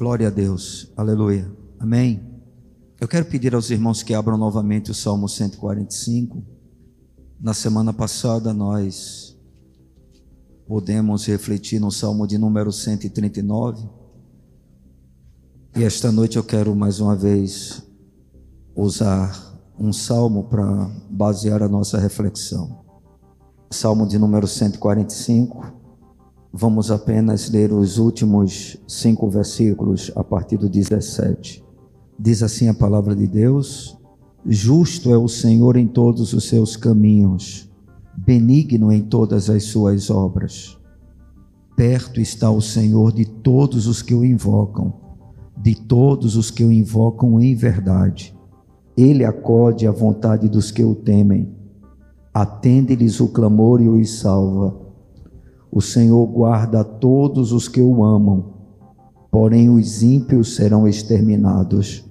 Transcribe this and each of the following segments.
Glória a Deus. Aleluia. Amém. Eu quero pedir aos irmãos que abram novamente o Salmo 145. Na semana passada nós podemos refletir no Salmo de número 139. E esta noite eu quero mais uma vez usar um salmo para basear a nossa reflexão. Salmo de número 145. Vamos apenas ler os últimos cinco versículos a partir do 17. Diz assim a palavra de Deus: Justo é o Senhor em todos os seus caminhos, benigno em todas as suas obras. Perto está o Senhor de todos os que o invocam, de todos os que o invocam em verdade. Ele acode à vontade dos que o temem, atende-lhes o clamor e os salva. O Senhor guarda todos os que o amam, porém os ímpios serão exterminados.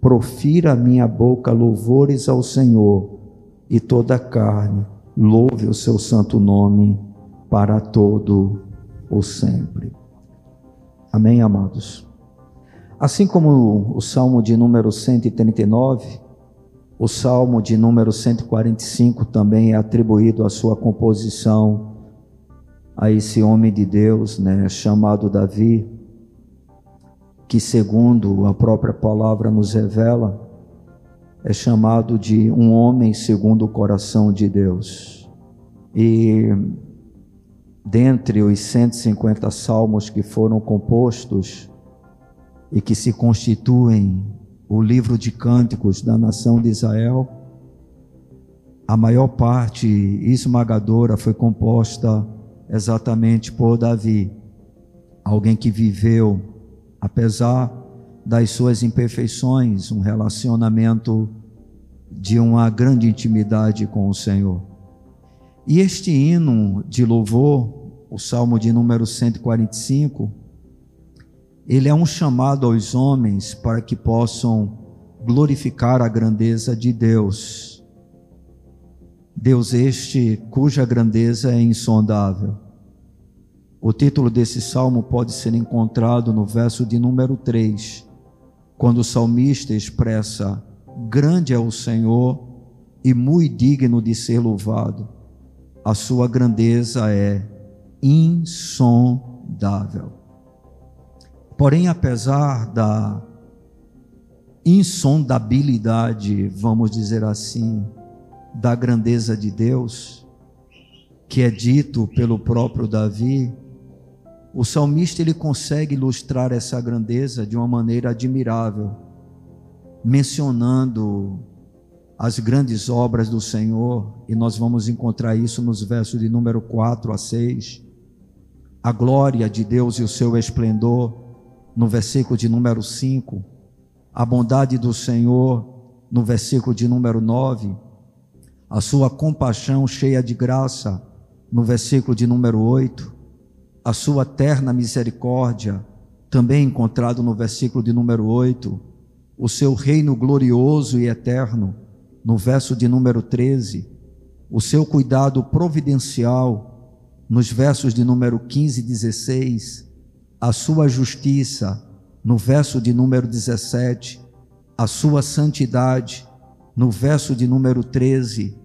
Profira a minha boca louvores ao Senhor, e toda a carne louve o seu santo nome para todo o sempre. Amém, amados. Assim como o Salmo de número 139, o Salmo de número 145 também é atribuído à sua composição a esse homem de Deus, né, chamado Davi, que segundo a própria palavra nos revela, é chamado de um homem segundo o coração de Deus. E dentre os 150 salmos que foram compostos e que se constituem o livro de cânticos da nação de Israel, a maior parte esmagadora foi composta exatamente por Davi, alguém que viveu, apesar das suas imperfeições, um relacionamento de uma grande intimidade com o Senhor. E este hino de louvor, o Salmo de número 145, ele é um chamado aos homens para que possam glorificar a grandeza de Deus Deus este cuja grandeza é insondável. O título desse salmo pode ser encontrado no verso de número 3, quando o salmista expressa: Grande é o Senhor e muito digno de ser louvado. A sua grandeza é insondável. Porém, apesar da insondabilidade, vamos dizer assim, da grandeza de Deus, que é dito pelo próprio Davi, o salmista ele consegue ilustrar essa grandeza de uma maneira admirável, mencionando as grandes obras do Senhor, e nós vamos encontrar isso nos versos de número 4 a 6. A glória de Deus e o seu esplendor, no versículo de número 5. A bondade do Senhor, no versículo de número 9 a sua compaixão cheia de graça, no versículo de número 8, a sua terna misericórdia, também encontrado no versículo de número 8, o seu reino glorioso e eterno, no verso de número 13, o seu cuidado providencial, nos versos de número 15 e 16, a sua justiça, no verso de número 17, a sua santidade, no verso de número 13,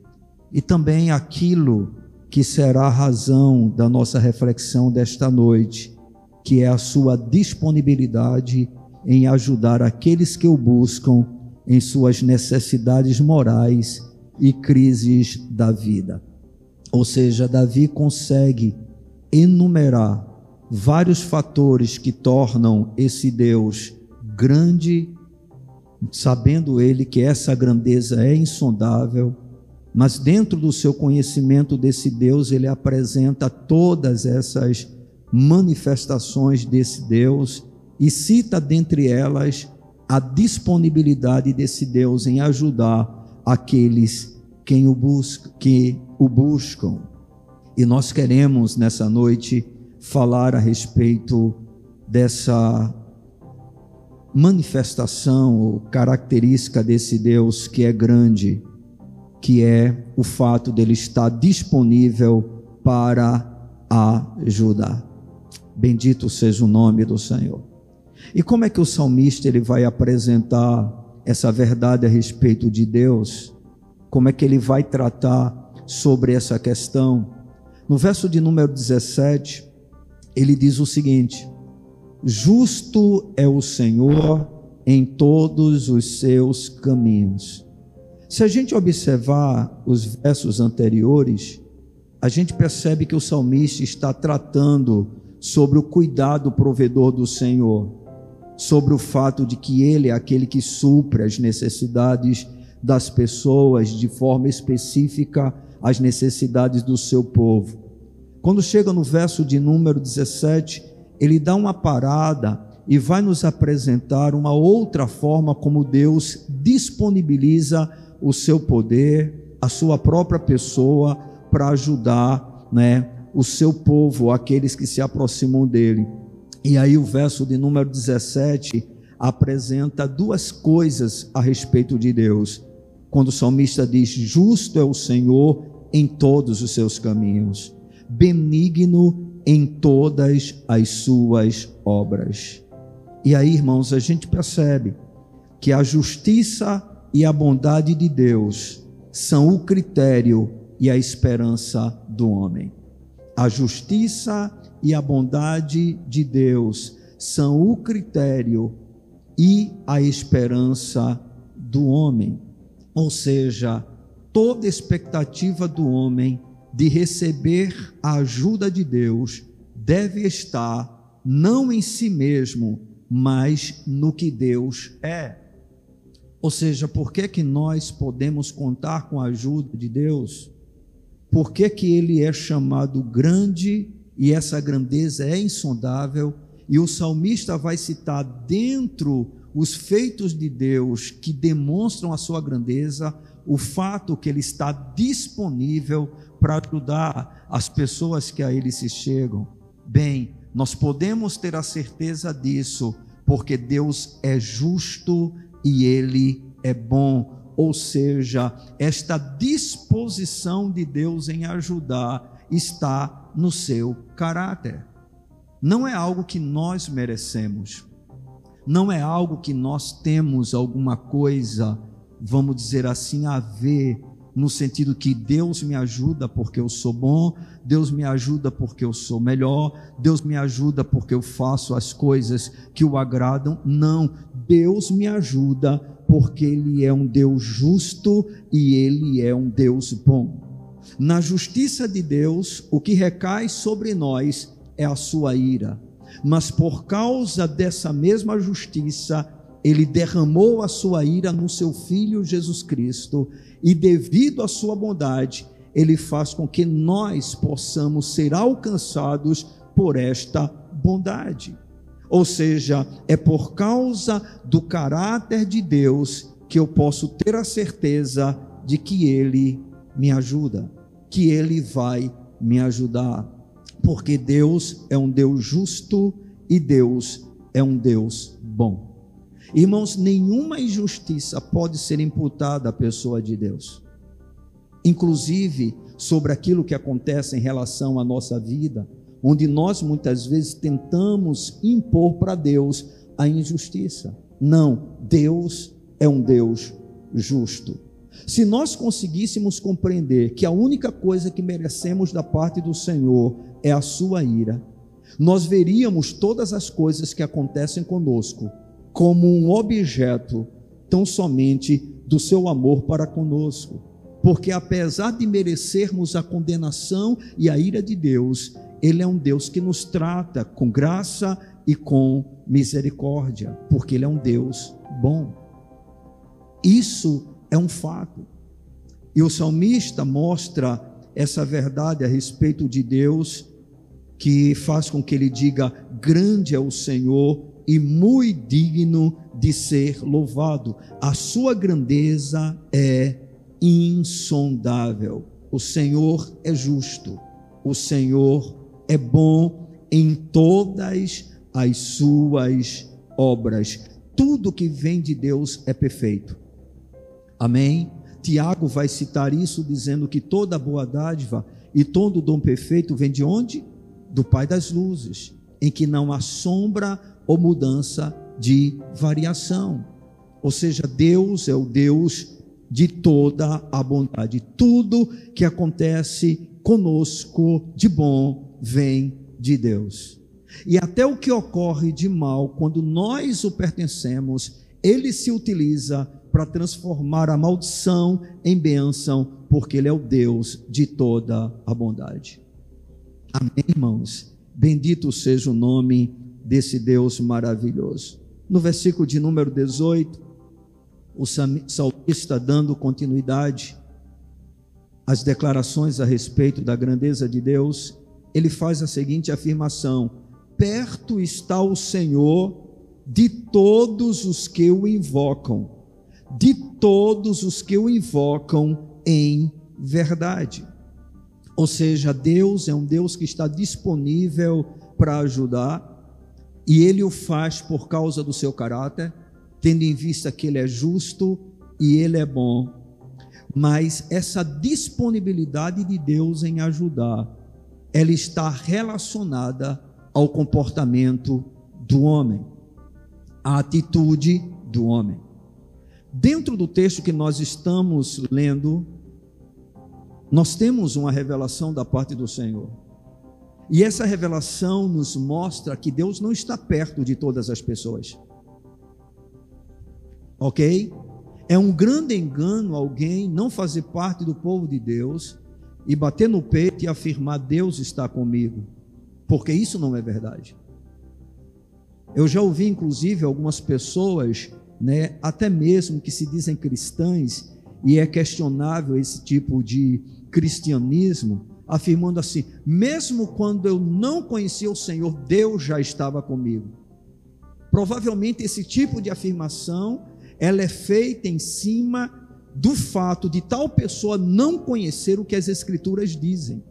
e também aquilo que será a razão da nossa reflexão desta noite, que é a sua disponibilidade em ajudar aqueles que o buscam em suas necessidades morais e crises da vida. Ou seja, Davi consegue enumerar vários fatores que tornam esse Deus grande sabendo ele que essa grandeza é insondável, mas dentro do seu conhecimento desse Deus, ele apresenta todas essas manifestações desse Deus e cita dentre elas a disponibilidade desse Deus em ajudar aqueles quem o busca, que o buscam. E nós queremos nessa noite falar a respeito dessa manifestação ou característica desse Deus que é grande, que é o fato dele estar disponível para ajudar. Bendito seja o nome do Senhor. E como é que o salmista ele vai apresentar essa verdade a respeito de Deus? Como é que ele vai tratar sobre essa questão? No verso de número 17, ele diz o seguinte: Justo é o Senhor em todos os seus caminhos. Se a gente observar os versos anteriores, a gente percebe que o salmista está tratando sobre o cuidado provedor do Senhor, sobre o fato de que Ele é aquele que supre as necessidades das pessoas de forma específica, as necessidades do seu povo. Quando chega no verso de número 17, ele dá uma parada e vai nos apresentar uma outra forma como Deus disponibiliza o seu poder, a sua própria pessoa para ajudar, né, o seu povo, aqueles que se aproximam dele. E aí o verso de número 17 apresenta duas coisas a respeito de Deus. Quando o salmista diz: "Justo é o Senhor em todos os seus caminhos, benigno em todas as suas obras". E aí, irmãos, a gente percebe que a justiça e a bondade de Deus são o critério e a esperança do homem. A justiça e a bondade de Deus são o critério e a esperança do homem. Ou seja, toda expectativa do homem de receber a ajuda de Deus deve estar não em si mesmo, mas no que Deus é. Ou seja, por que que nós podemos contar com a ajuda de Deus? por que, que ele é chamado grande e essa grandeza é insondável, e o salmista vai citar dentro os feitos de Deus que demonstram a sua grandeza, o fato que ele está disponível para ajudar as pessoas que a ele se chegam. Bem, nós podemos ter a certeza disso, porque Deus é justo e ele é bom ou seja, esta disposição de Deus em ajudar está no seu caráter. Não é algo que nós merecemos, não é algo que nós temos alguma coisa, vamos dizer assim, a ver no sentido que Deus me ajuda porque eu sou bom, Deus me ajuda porque eu sou melhor, Deus me ajuda porque eu faço as coisas que o agradam. Não, Deus me ajuda porque Ele é um Deus justo e Ele é um Deus bom. Na justiça de Deus, o que recai sobre nós é a sua ira, mas por causa dessa mesma justiça, Ele derramou a sua ira no seu Filho Jesus Cristo e devido à sua bondade, ele faz com que nós possamos ser alcançados por esta bondade. Ou seja, é por causa do caráter de Deus que eu posso ter a certeza de que ele me ajuda, que ele vai me ajudar, porque Deus é um Deus justo e Deus é um Deus bom. Irmãos, nenhuma injustiça pode ser imputada à pessoa de Deus, inclusive sobre aquilo que acontece em relação à nossa vida, onde nós muitas vezes tentamos impor para Deus a injustiça. Não, Deus é um Deus justo. Se nós conseguíssemos compreender que a única coisa que merecemos da parte do Senhor é a sua ira, nós veríamos todas as coisas que acontecem conosco como um objeto tão somente do seu amor para conosco. Porque apesar de merecermos a condenação e a ira de Deus, Ele é um Deus que nos trata com graça e com misericórdia, porque Ele é um Deus bom. Isso é um fato. E o salmista mostra essa verdade a respeito de Deus, que faz com que ele diga: Grande é o Senhor e muito digno de ser louvado. A sua grandeza é insondável. O Senhor é justo, o Senhor é bom em todas as suas obras. Tudo que vem de Deus é perfeito. Amém? Tiago vai citar isso dizendo que toda boa dádiva e todo dom perfeito vem de onde? Do Pai das luzes, em que não há sombra ou mudança de variação. Ou seja, Deus é o Deus de toda a bondade. Tudo que acontece conosco de bom vem de Deus. E até o que ocorre de mal, quando nós o pertencemos, ele se utiliza para transformar a maldição em bênção, porque ele é o Deus de toda a bondade. Amém, irmãos? Bendito seja o nome desse Deus maravilhoso. No versículo de número 18, o salmista dando continuidade às declarações a respeito da grandeza de Deus, ele faz a seguinte afirmação: Perto está o Senhor de todos os que o invocam, de todos os que o invocam em verdade. Ou seja, Deus é um Deus que está disponível para ajudar, e ele o faz por causa do seu caráter, tendo em vista que ele é justo e ele é bom. Mas essa disponibilidade de Deus em ajudar, ela está relacionada ao comportamento do homem, à atitude do homem. Dentro do texto que nós estamos lendo, nós temos uma revelação da parte do Senhor. E essa revelação nos mostra que Deus não está perto de todas as pessoas. Ok? É um grande engano alguém não fazer parte do povo de Deus e bater no peito e afirmar: Deus está comigo, porque isso não é verdade. Eu já ouvi, inclusive, algumas pessoas, né, até mesmo que se dizem cristãs, e é questionável esse tipo de cristianismo, afirmando assim: mesmo quando eu não conhecia o Senhor, Deus já estava comigo. Provavelmente esse tipo de afirmação ela é feita em cima do fato de tal pessoa não conhecer o que as escrituras dizem.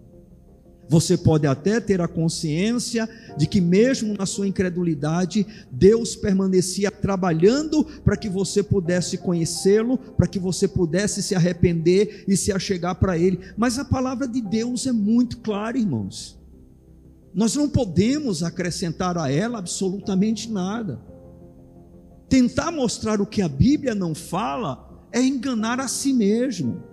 Você pode até ter a consciência de que, mesmo na sua incredulidade, Deus permanecia trabalhando para que você pudesse conhecê-lo, para que você pudesse se arrepender e se achegar para Ele. Mas a palavra de Deus é muito clara, irmãos. Nós não podemos acrescentar a ela absolutamente nada. Tentar mostrar o que a Bíblia não fala é enganar a si mesmo.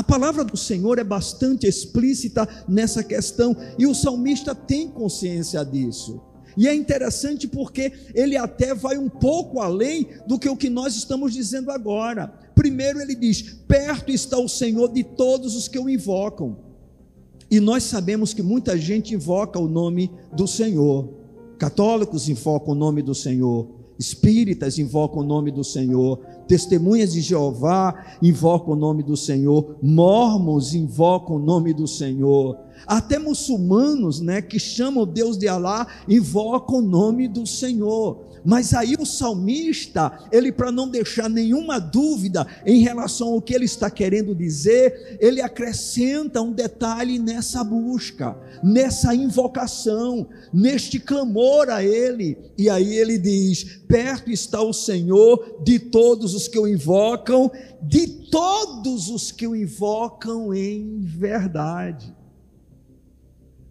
A palavra do Senhor é bastante explícita nessa questão e o salmista tem consciência disso. E é interessante porque ele até vai um pouco além do que o que nós estamos dizendo agora. Primeiro ele diz: Perto está o Senhor de todos os que o invocam. E nós sabemos que muita gente invoca o nome do Senhor. Católicos invocam o nome do Senhor, espíritas invocam o nome do Senhor, testemunhas de Jeová invocam o nome do Senhor, mormons invocam o nome do Senhor, até muçulmanos, né, que chamam Deus de Alá, invocam o nome do Senhor. Mas aí o salmista, ele para não deixar nenhuma dúvida em relação ao que ele está querendo dizer, ele acrescenta um detalhe nessa busca, nessa invocação, neste clamor a ele. E aí ele diz: "Perto está o Senhor de todos os que o invocam, de todos os que o invocam em verdade."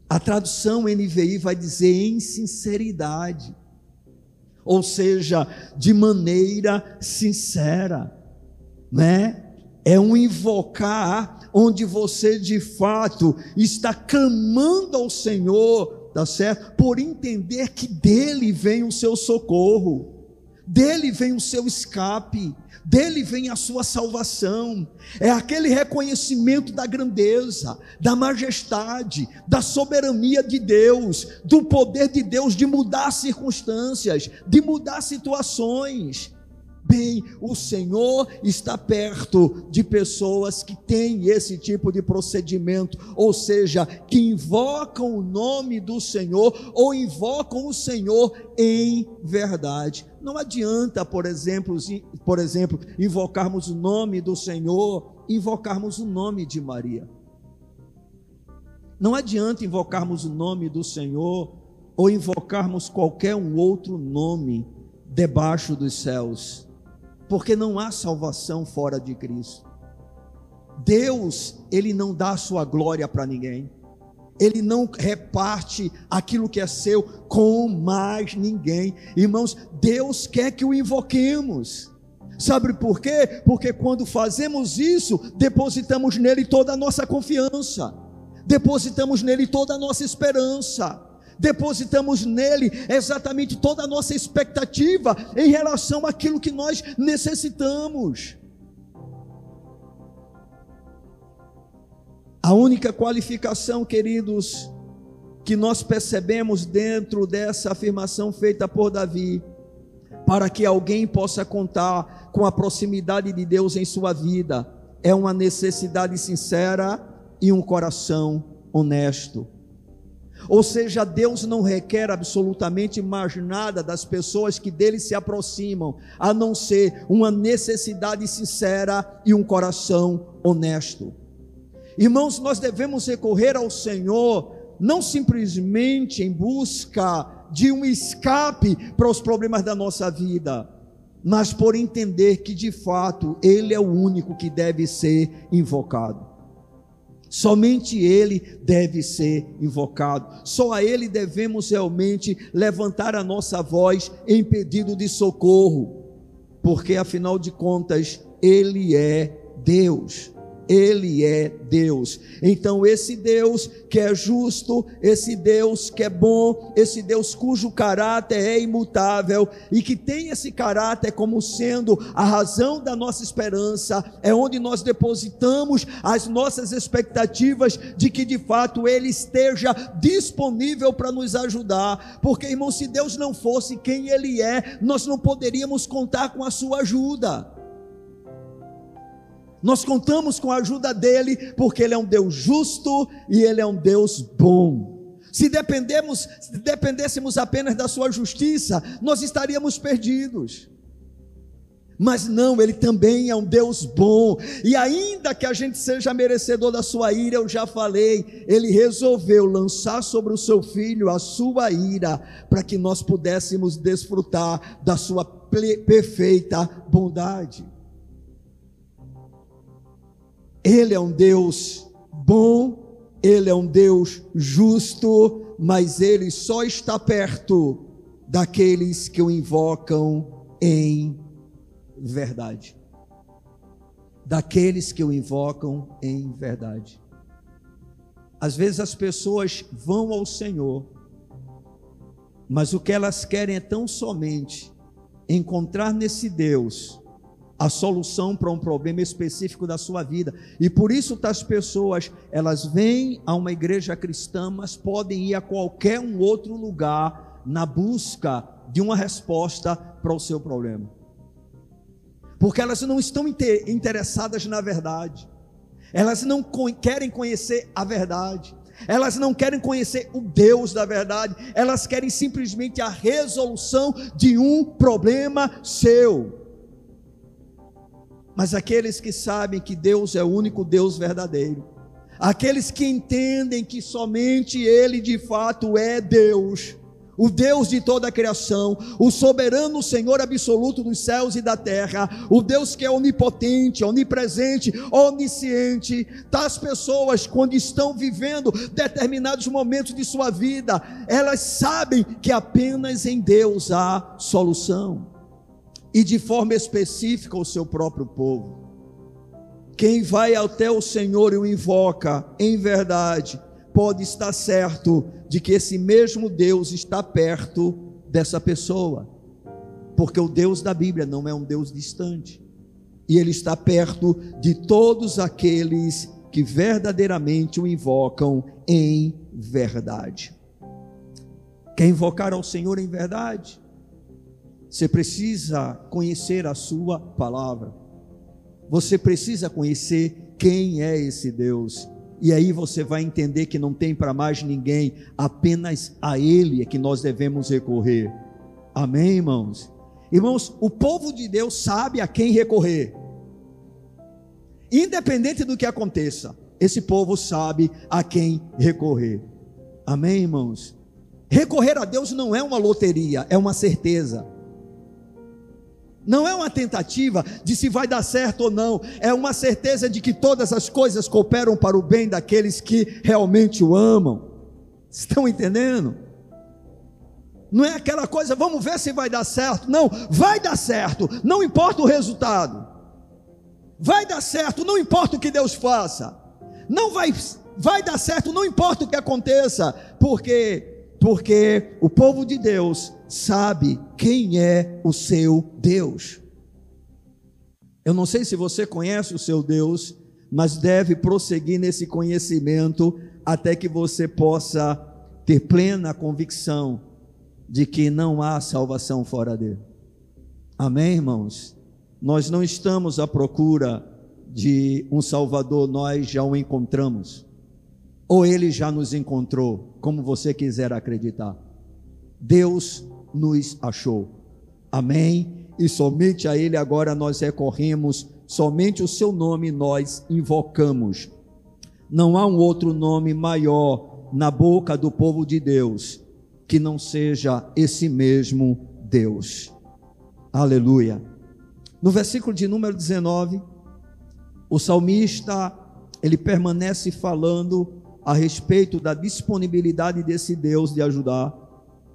A tradução NVI vai dizer em sinceridade ou seja, de maneira sincera, né? É um invocar onde você de fato está clamando ao Senhor, tá certo? Por entender que dele vem o seu socorro, dele vem o seu escape, dele vem a sua salvação, é aquele reconhecimento da grandeza, da majestade, da soberania de Deus, do poder de Deus de mudar circunstâncias, de mudar situações. Bem, o Senhor está perto de pessoas que têm esse tipo de procedimento, ou seja, que invocam o nome do Senhor ou invocam o Senhor em verdade. Não adianta, por exemplo, por exemplo, invocarmos o nome do Senhor, invocarmos o nome de Maria. Não adianta invocarmos o nome do Senhor ou invocarmos qualquer um outro nome debaixo dos céus porque não há salvação fora de Cristo. Deus, ele não dá a sua glória para ninguém. Ele não reparte aquilo que é seu com mais ninguém. Irmãos, Deus quer que o invoquemos. Sabe por quê? Porque quando fazemos isso, depositamos nele toda a nossa confiança, depositamos nele toda a nossa esperança, depositamos nele exatamente toda a nossa expectativa em relação àquilo que nós necessitamos. A única qualificação, queridos, que nós percebemos dentro dessa afirmação feita por Davi, para que alguém possa contar com a proximidade de Deus em sua vida, é uma necessidade sincera e um coração honesto. Ou seja, Deus não requer absolutamente mais nada das pessoas que dele se aproximam, a não ser uma necessidade sincera e um coração honesto. Irmãos, nós devemos recorrer ao Senhor não simplesmente em busca de um escape para os problemas da nossa vida, mas por entender que de fato Ele é o único que deve ser invocado. Somente Ele deve ser invocado, só a Ele devemos realmente levantar a nossa voz em pedido de socorro, porque afinal de contas, Ele é Deus. Ele é Deus. Então, esse Deus que é justo, esse Deus que é bom, esse Deus cujo caráter é imutável e que tem esse caráter como sendo a razão da nossa esperança, é onde nós depositamos as nossas expectativas de que de fato Ele esteja disponível para nos ajudar. Porque, irmão, se Deus não fosse quem Ele é, nós não poderíamos contar com a Sua ajuda. Nós contamos com a ajuda dele, porque ele é um Deus justo e ele é um Deus bom. Se dependemos, se dependêssemos apenas da sua justiça, nós estaríamos perdidos. Mas não, ele também é um Deus bom. E ainda que a gente seja merecedor da sua ira, eu já falei, ele resolveu lançar sobre o seu filho a sua ira, para que nós pudéssemos desfrutar da sua perfeita bondade. Ele é um Deus bom, Ele é um Deus justo, mas Ele só está perto daqueles que o invocam em verdade. Daqueles que o invocam em verdade. Às vezes as pessoas vão ao Senhor, mas o que elas querem é tão somente encontrar nesse Deus a solução para um problema específico da sua vida. E por isso as pessoas, elas vêm a uma igreja cristã, mas podem ir a qualquer um outro lugar na busca de uma resposta para o seu problema. Porque elas não estão interessadas na verdade. Elas não querem conhecer a verdade. Elas não querem conhecer o Deus da verdade, elas querem simplesmente a resolução de um problema seu. Mas aqueles que sabem que Deus é o único Deus verdadeiro, aqueles que entendem que somente Ele de fato é Deus, o Deus de toda a criação, o soberano Senhor absoluto dos céus e da terra, o Deus que é onipotente, onipresente, onisciente, das pessoas quando estão vivendo determinados momentos de sua vida, elas sabem que apenas em Deus há solução e de forma específica o seu próprio povo. Quem vai até o Senhor e o invoca em verdade, pode estar certo de que esse mesmo Deus está perto dessa pessoa, porque o Deus da Bíblia não é um Deus distante, e Ele está perto de todos aqueles que verdadeiramente o invocam em verdade. Quer invocar ao Senhor em verdade? Você precisa conhecer a Sua palavra. Você precisa conhecer quem é esse Deus. E aí você vai entender que não tem para mais ninguém, apenas a Ele é que nós devemos recorrer. Amém, irmãos? Irmãos, o povo de Deus sabe a quem recorrer. Independente do que aconteça, esse povo sabe a quem recorrer. Amém, irmãos? Recorrer a Deus não é uma loteria, é uma certeza. Não é uma tentativa de se vai dar certo ou não, é uma certeza de que todas as coisas cooperam para o bem daqueles que realmente o amam. Estão entendendo? Não é aquela coisa, vamos ver se vai dar certo. Não, vai dar certo, não importa o resultado. Vai dar certo, não importa o que Deus faça. Não vai vai dar certo, não importa o que aconteça, porque porque o povo de Deus sabe quem é o seu Deus. Eu não sei se você conhece o seu Deus, mas deve prosseguir nesse conhecimento até que você possa ter plena convicção de que não há salvação fora dele. Amém, irmãos? Nós não estamos à procura de um Salvador, nós já o encontramos. Ou ele já nos encontrou, como você quiser acreditar. Deus nos achou. Amém? E somente a ele agora nós recorremos, somente o seu nome nós invocamos. Não há um outro nome maior na boca do povo de Deus que não seja esse mesmo Deus. Aleluia. No versículo de número 19, o salmista, ele permanece falando a respeito da disponibilidade desse Deus de ajudar.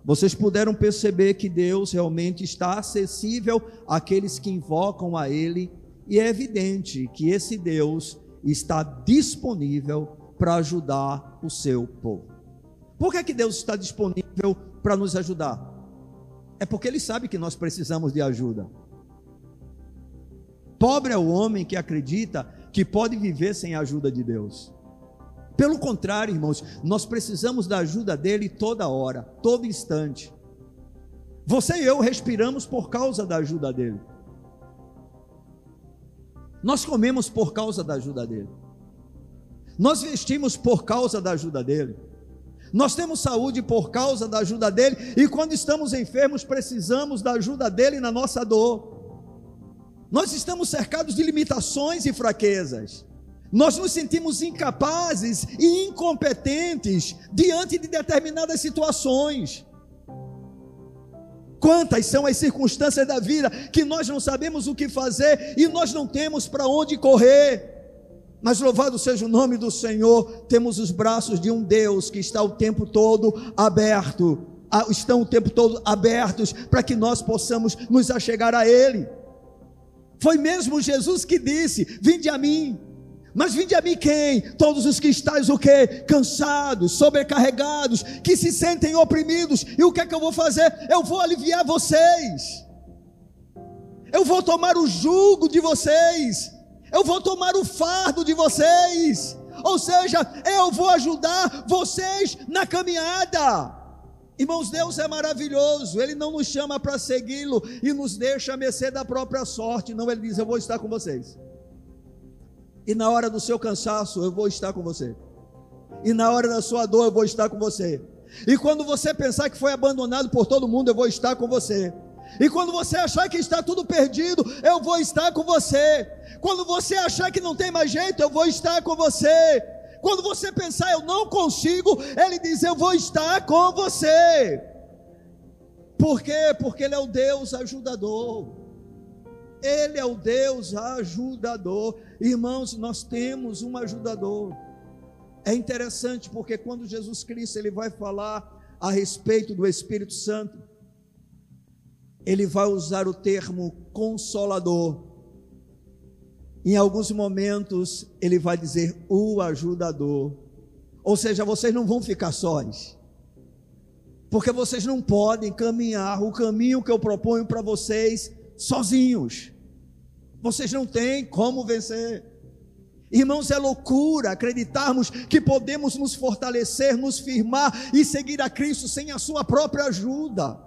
Vocês puderam perceber que Deus realmente está acessível àqueles que invocam a Ele, e é evidente que esse Deus está disponível para ajudar o seu povo. Por que, é que Deus está disponível para nos ajudar? É porque Ele sabe que nós precisamos de ajuda. Pobre é o homem que acredita que pode viver sem a ajuda de Deus. Pelo contrário, irmãos, nós precisamos da ajuda dele toda hora, todo instante. Você e eu respiramos por causa da ajuda dele. Nós comemos por causa da ajuda dele. Nós vestimos por causa da ajuda dele. Nós temos saúde por causa da ajuda dele, e quando estamos enfermos, precisamos da ajuda dele na nossa dor. Nós estamos cercados de limitações e fraquezas. Nós nos sentimos incapazes e incompetentes diante de determinadas situações. Quantas são as circunstâncias da vida que nós não sabemos o que fazer e nós não temos para onde correr. Mas louvado seja o nome do Senhor, temos os braços de um Deus que está o tempo todo aberto, estão o tempo todo abertos para que nós possamos nos achegar a Ele. Foi mesmo Jesus que disse: Vinde a mim. Mas vinde a mim quem? Todos os que estáis o quê? Cansados, sobrecarregados, que se sentem oprimidos. E o que é que eu vou fazer? Eu vou aliviar vocês. Eu vou tomar o jugo de vocês eu vou tomar o fardo de vocês, ou seja, eu vou ajudar vocês na caminhada. Irmãos, Deus é maravilhoso, Ele não nos chama para segui-lo e nos deixa a mercê da própria sorte, não, Ele diz: Eu vou estar com vocês, e na hora do seu cansaço, eu vou estar com você, e na hora da sua dor, eu vou estar com você, e quando você pensar que foi abandonado por todo mundo, eu vou estar com você. E quando você achar que está tudo perdido, eu vou estar com você. Quando você achar que não tem mais jeito, eu vou estar com você. Quando você pensar eu não consigo, ele diz eu vou estar com você. Por quê? Porque ele é o Deus ajudador. Ele é o Deus ajudador. Irmãos, nós temos um ajudador. É interessante porque quando Jesus Cristo ele vai falar a respeito do Espírito Santo, ele vai usar o termo consolador. Em alguns momentos, ele vai dizer o ajudador. Ou seja, vocês não vão ficar sós. Porque vocês não podem caminhar o caminho que eu proponho para vocês sozinhos. Vocês não têm como vencer. Irmãos, é loucura acreditarmos que podemos nos fortalecer, nos firmar e seguir a Cristo sem a sua própria ajuda.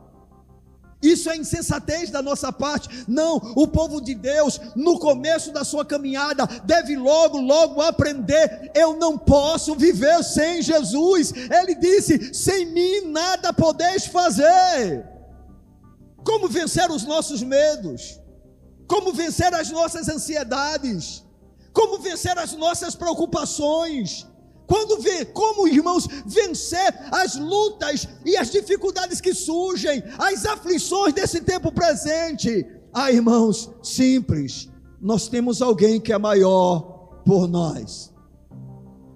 Isso é insensatez da nossa parte. Não, o povo de Deus, no começo da sua caminhada, deve logo, logo aprender: eu não posso viver sem Jesus. Ele disse: sem mim nada podeis fazer. Como vencer os nossos medos? Como vencer as nossas ansiedades? Como vencer as nossas preocupações? Quando vê como, irmãos, vencer as lutas e as dificuldades que surgem, as aflições desse tempo presente. Ah, irmãos, simples. Nós temos alguém que é maior por nós.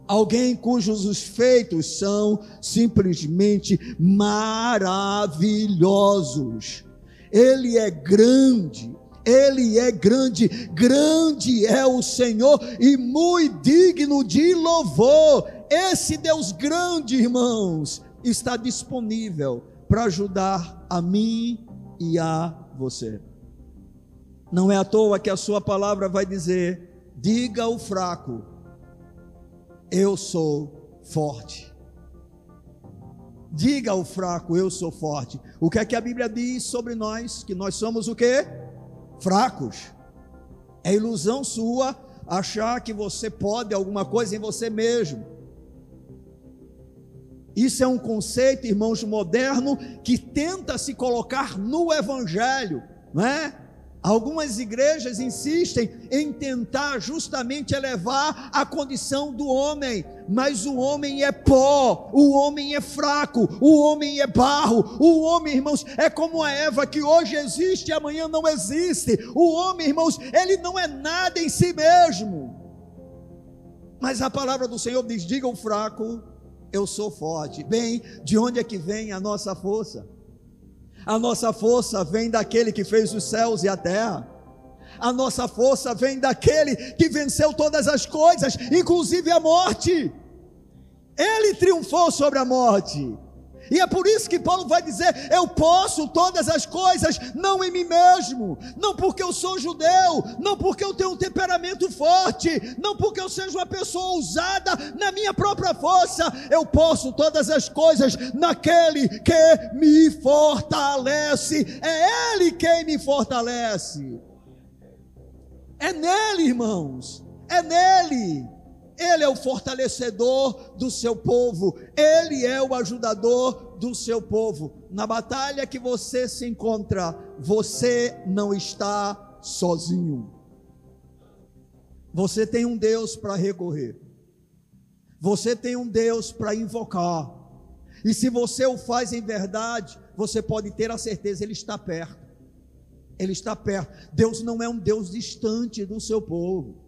alguém cujos os feitos são simplesmente maravilhosos. Ele é grande, ele é grande, grande é o Senhor e muito digno de louvor. Esse Deus grande, irmãos, está disponível para ajudar a mim e a você. Não é à toa que a sua palavra vai dizer: diga ao fraco, eu sou forte. Diga ao fraco, eu sou forte. O que é que a Bíblia diz sobre nós? Que nós somos o quê? Fracos. É ilusão sua achar que você pode alguma coisa em você mesmo. Isso é um conceito, irmãos, moderno que tenta se colocar no evangelho, não é? Algumas igrejas insistem em tentar justamente elevar a condição do homem, mas o homem é pó, o homem é fraco, o homem é barro, o homem, irmãos, é como a Eva que hoje existe e amanhã não existe. O homem, irmãos, ele não é nada em si mesmo. Mas a palavra do Senhor diz: diga o fraco, eu sou forte. Bem, de onde é que vem a nossa força? A nossa força vem daquele que fez os céus e a terra. A nossa força vem daquele que venceu todas as coisas, inclusive a morte. Ele triunfou sobre a morte. E é por isso que Paulo vai dizer: Eu posso todas as coisas, não em mim mesmo, não porque eu sou judeu, não porque eu tenho um temperamento forte, não porque eu seja uma pessoa ousada na minha própria força, eu posso todas as coisas naquele que me fortalece, é Ele quem me fortalece, é nele, irmãos, é nele. Ele é o fortalecedor do seu povo, Ele é o ajudador do seu povo. Na batalha que você se encontra, você não está sozinho. Você tem um Deus para recorrer, você tem um Deus para invocar, e se você o faz em verdade, você pode ter a certeza, Ele está perto. Ele está perto. Deus não é um Deus distante do seu povo.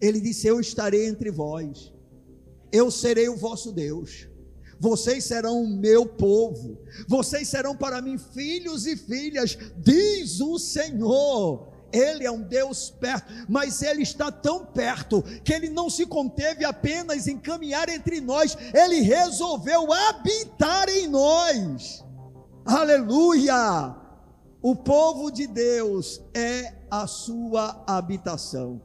Ele disse: Eu estarei entre vós, eu serei o vosso Deus, vocês serão o meu povo, vocês serão para mim filhos e filhas, diz o Senhor. Ele é um Deus perto, mas Ele está tão perto que Ele não se conteve apenas em caminhar entre nós, Ele resolveu habitar em nós. Aleluia! O povo de Deus é a sua habitação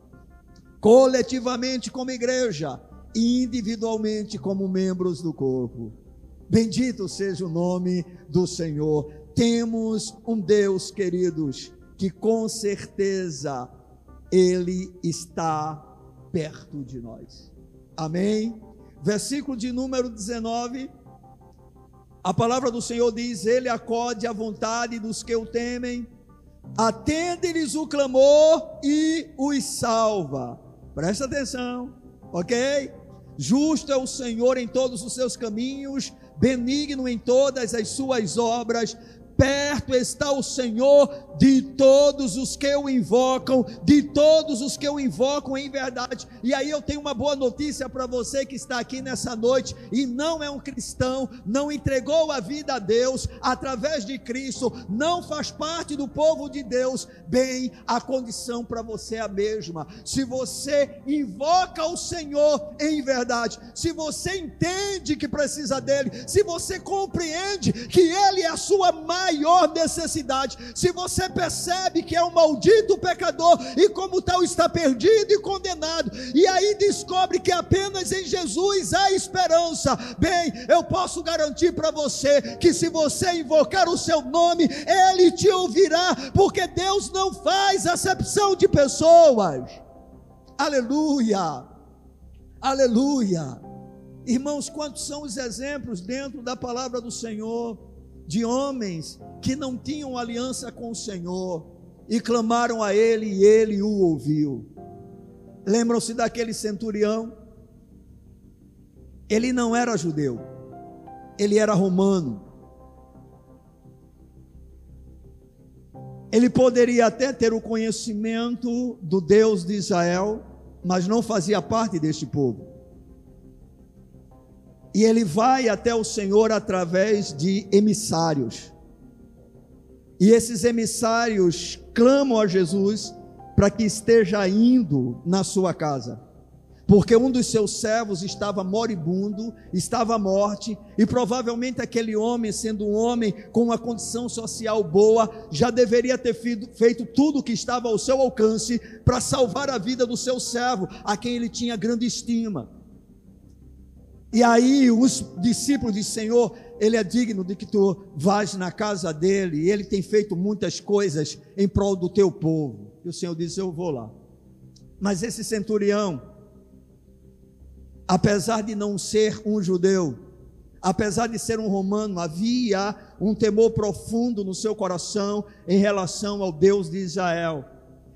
coletivamente como igreja e individualmente como membros do corpo. Bendito seja o nome do Senhor. Temos um Deus, queridos, que com certeza Ele está perto de nós. Amém? Versículo de número 19. A palavra do Senhor diz: Ele acode à vontade dos que o temem, atende-lhes o clamor e os salva. Presta atenção, ok? Justo é o Senhor em todos os seus caminhos, benigno em todas as suas obras, perto está o Senhor de todos os que o invocam, de todos os que o invocam em verdade. E aí eu tenho uma boa notícia para você que está aqui nessa noite e não é um cristão, não entregou a vida a Deus através de Cristo, não faz parte do povo de Deus. Bem, a condição para você é a mesma. Se você invoca o Senhor em verdade, se você entende que precisa dele, se você compreende que ele é a sua maior necessidade, se você percebe que é um maldito pecador e, como tal, está perdido e condenado, e aí descobre que apenas em Jesus há esperança. Bem, eu posso garantir para você que se você invocar o seu nome, Ele te ouvirá, porque Deus não faz acepção de pessoas. Aleluia, aleluia. Irmãos, quantos são os exemplos dentro da palavra do Senhor de homens que não tinham aliança com o Senhor e clamaram a Ele e Ele o ouviu. Lembram-se daquele centurião? Ele não era judeu, ele era romano. Ele poderia até ter o conhecimento do Deus de Israel, mas não fazia parte deste povo. E ele vai até o Senhor através de emissários. E esses emissários clamam a Jesus para que esteja indo na sua casa porque um dos seus servos estava moribundo, estava à morte, e provavelmente aquele homem, sendo um homem com uma condição social boa, já deveria ter feito tudo o que estava ao seu alcance para salvar a vida do seu servo, a quem ele tinha grande estima. E aí os discípulos dizem: Senhor, ele é digno de que tu vás na casa dele, e ele tem feito muitas coisas em prol do teu povo. E o Senhor disse: Eu vou lá. Mas esse centurião, apesar de não ser um judeu, apesar de ser um romano, havia um temor profundo no seu coração em relação ao Deus de Israel.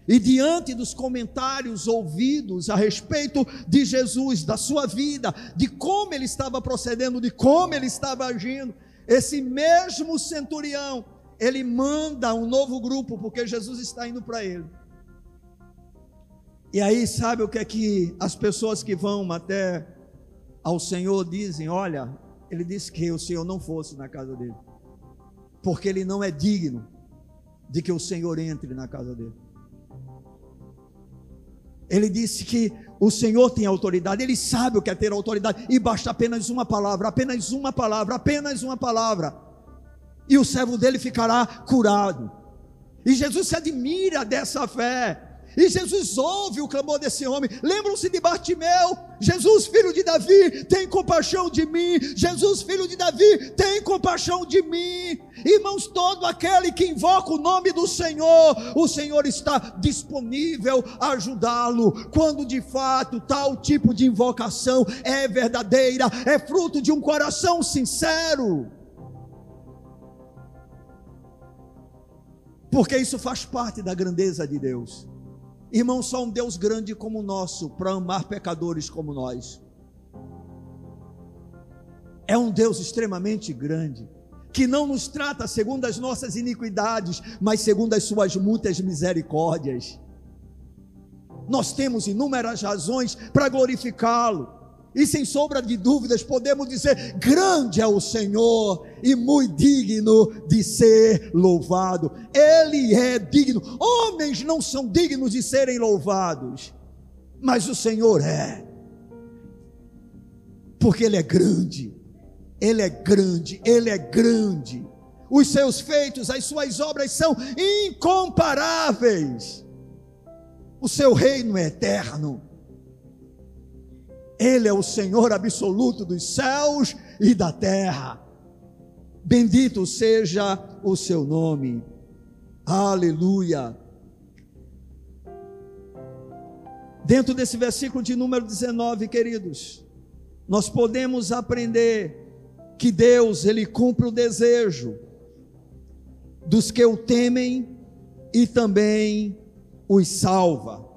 E diante dos comentários ouvidos a respeito de Jesus, da sua vida, de como ele estava procedendo, de como ele estava agindo, esse mesmo centurião, ele manda um novo grupo, porque Jesus está indo para ele. E aí, sabe o que é que as pessoas que vão até ao Senhor dizem: Olha, ele disse que o Senhor não fosse na casa dele, porque ele não é digno de que o Senhor entre na casa dele. Ele disse que o Senhor tem autoridade, ele sabe o que é ter autoridade, e basta apenas uma palavra, apenas uma palavra, apenas uma palavra, e o servo dele ficará curado. E Jesus se admira dessa fé. E Jesus ouve o clamor desse homem. Lembram-se de Bartimeu? Jesus, filho de Davi, tem compaixão de mim. Jesus, filho de Davi, tem compaixão de mim. Irmãos, todo aquele que invoca o nome do Senhor, o Senhor está disponível a ajudá-lo. Quando de fato tal tipo de invocação é verdadeira, é fruto de um coração sincero. Porque isso faz parte da grandeza de Deus. Irmão, só um Deus grande como o nosso para amar pecadores como nós. É um Deus extremamente grande, que não nos trata segundo as nossas iniquidades, mas segundo as suas muitas misericórdias. Nós temos inúmeras razões para glorificá-lo. E sem sombra de dúvidas, podemos dizer: grande é o Senhor e muito digno de ser louvado. Ele é digno. Homens não são dignos de serem louvados, mas o Senhor é, porque Ele é grande. Ele é grande, Ele é grande. Os seus feitos, as suas obras são incomparáveis. O seu reino é eterno. Ele é o Senhor absoluto dos céus e da terra. Bendito seja o seu nome. Aleluia. Dentro desse versículo de número 19, queridos, nós podemos aprender que Deus, ele cumpre o desejo dos que o temem e também os salva.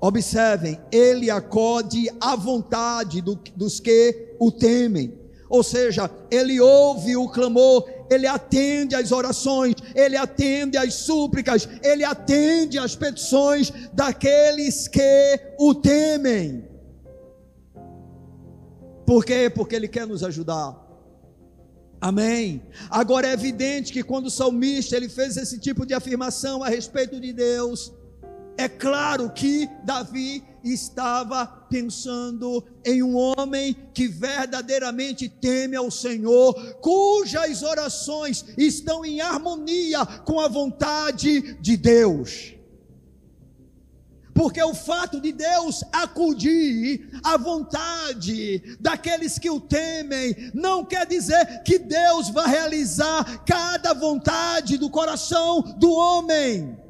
Observem, ele acode à vontade do, dos que o temem. Ou seja, ele ouve o clamor, ele atende às orações, ele atende às súplicas, ele atende às petições daqueles que o temem. Por quê? Porque ele quer nos ajudar. Amém. Agora é evidente que quando o salmista ele fez esse tipo de afirmação a respeito de Deus, é claro que Davi estava pensando em um homem que verdadeiramente teme ao Senhor, cujas orações estão em harmonia com a vontade de Deus. Porque o fato de Deus acudir à vontade daqueles que o temem, não quer dizer que Deus vai realizar cada vontade do coração do homem.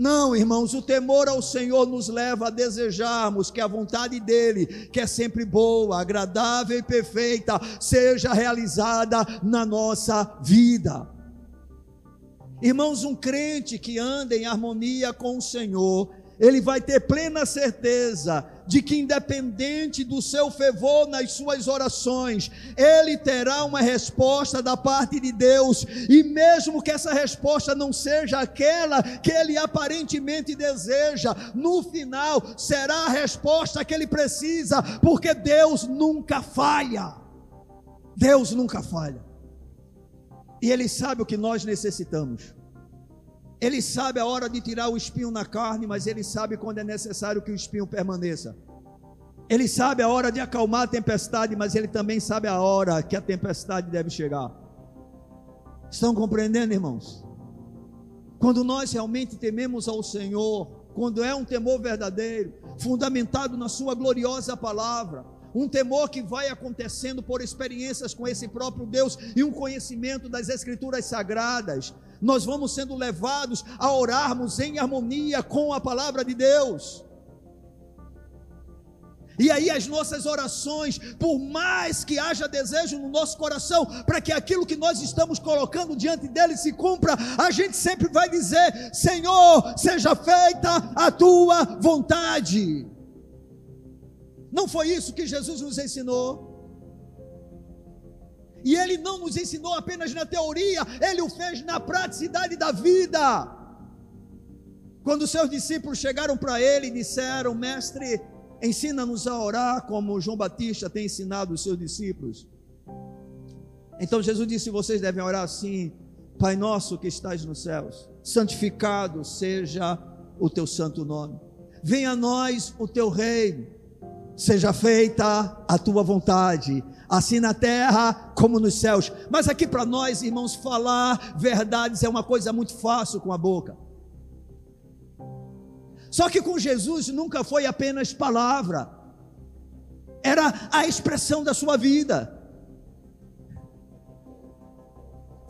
Não, irmãos, o temor ao Senhor nos leva a desejarmos que a vontade dEle, que é sempre boa, agradável e perfeita, seja realizada na nossa vida. Irmãos, um crente que anda em harmonia com o Senhor, ele vai ter plena certeza de que, independente do seu fervor nas suas orações, ele terá uma resposta da parte de Deus, e mesmo que essa resposta não seja aquela que ele aparentemente deseja, no final será a resposta que ele precisa, porque Deus nunca falha. Deus nunca falha. E Ele sabe o que nós necessitamos. Ele sabe a hora de tirar o espinho na carne, mas Ele sabe quando é necessário que o espinho permaneça. Ele sabe a hora de acalmar a tempestade, mas Ele também sabe a hora que a tempestade deve chegar. Estão compreendendo, irmãos? Quando nós realmente tememos ao Senhor, quando é um temor verdadeiro, fundamentado na Sua gloriosa palavra, um temor que vai acontecendo por experiências com esse próprio Deus e um conhecimento das Escrituras sagradas. Nós vamos sendo levados a orarmos em harmonia com a palavra de Deus. E aí as nossas orações, por mais que haja desejo no nosso coração para que aquilo que nós estamos colocando diante dele se cumpra, a gente sempre vai dizer: Senhor, seja feita a tua vontade. Não foi isso que Jesus nos ensinou? E ele não nos ensinou apenas na teoria, ele o fez na praticidade da vida. Quando seus discípulos chegaram para ele e disseram: Mestre, ensina-nos a orar como João Batista tem ensinado os seus discípulos. Então Jesus disse: Vocês devem orar assim: Pai nosso que estás nos céus, santificado seja o teu santo nome. Venha a nós o teu reino seja feita a tua vontade, assim na terra como nos céus. Mas aqui para nós, irmãos, falar verdades é uma coisa muito fácil com a boca. Só que com Jesus nunca foi apenas palavra, era a expressão da sua vida.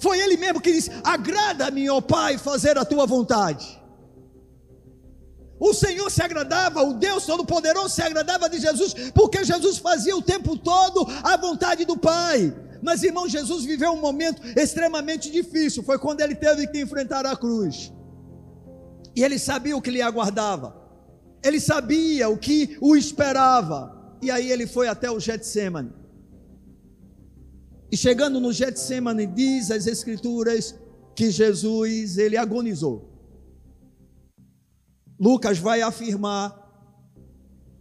Foi ele mesmo que disse: Agrada-me, ó Pai, fazer a tua vontade. O Senhor se agradava, o Deus Todo-Poderoso se agradava de Jesus, porque Jesus fazia o tempo todo a vontade do Pai. Mas, irmão, Jesus viveu um momento extremamente difícil. Foi quando ele teve que enfrentar a cruz. E ele sabia o que lhe aguardava. Ele sabia o que o esperava. E aí ele foi até o Getsemane. E chegando no Getsemane, diz as Escrituras que Jesus, ele agonizou. Lucas vai afirmar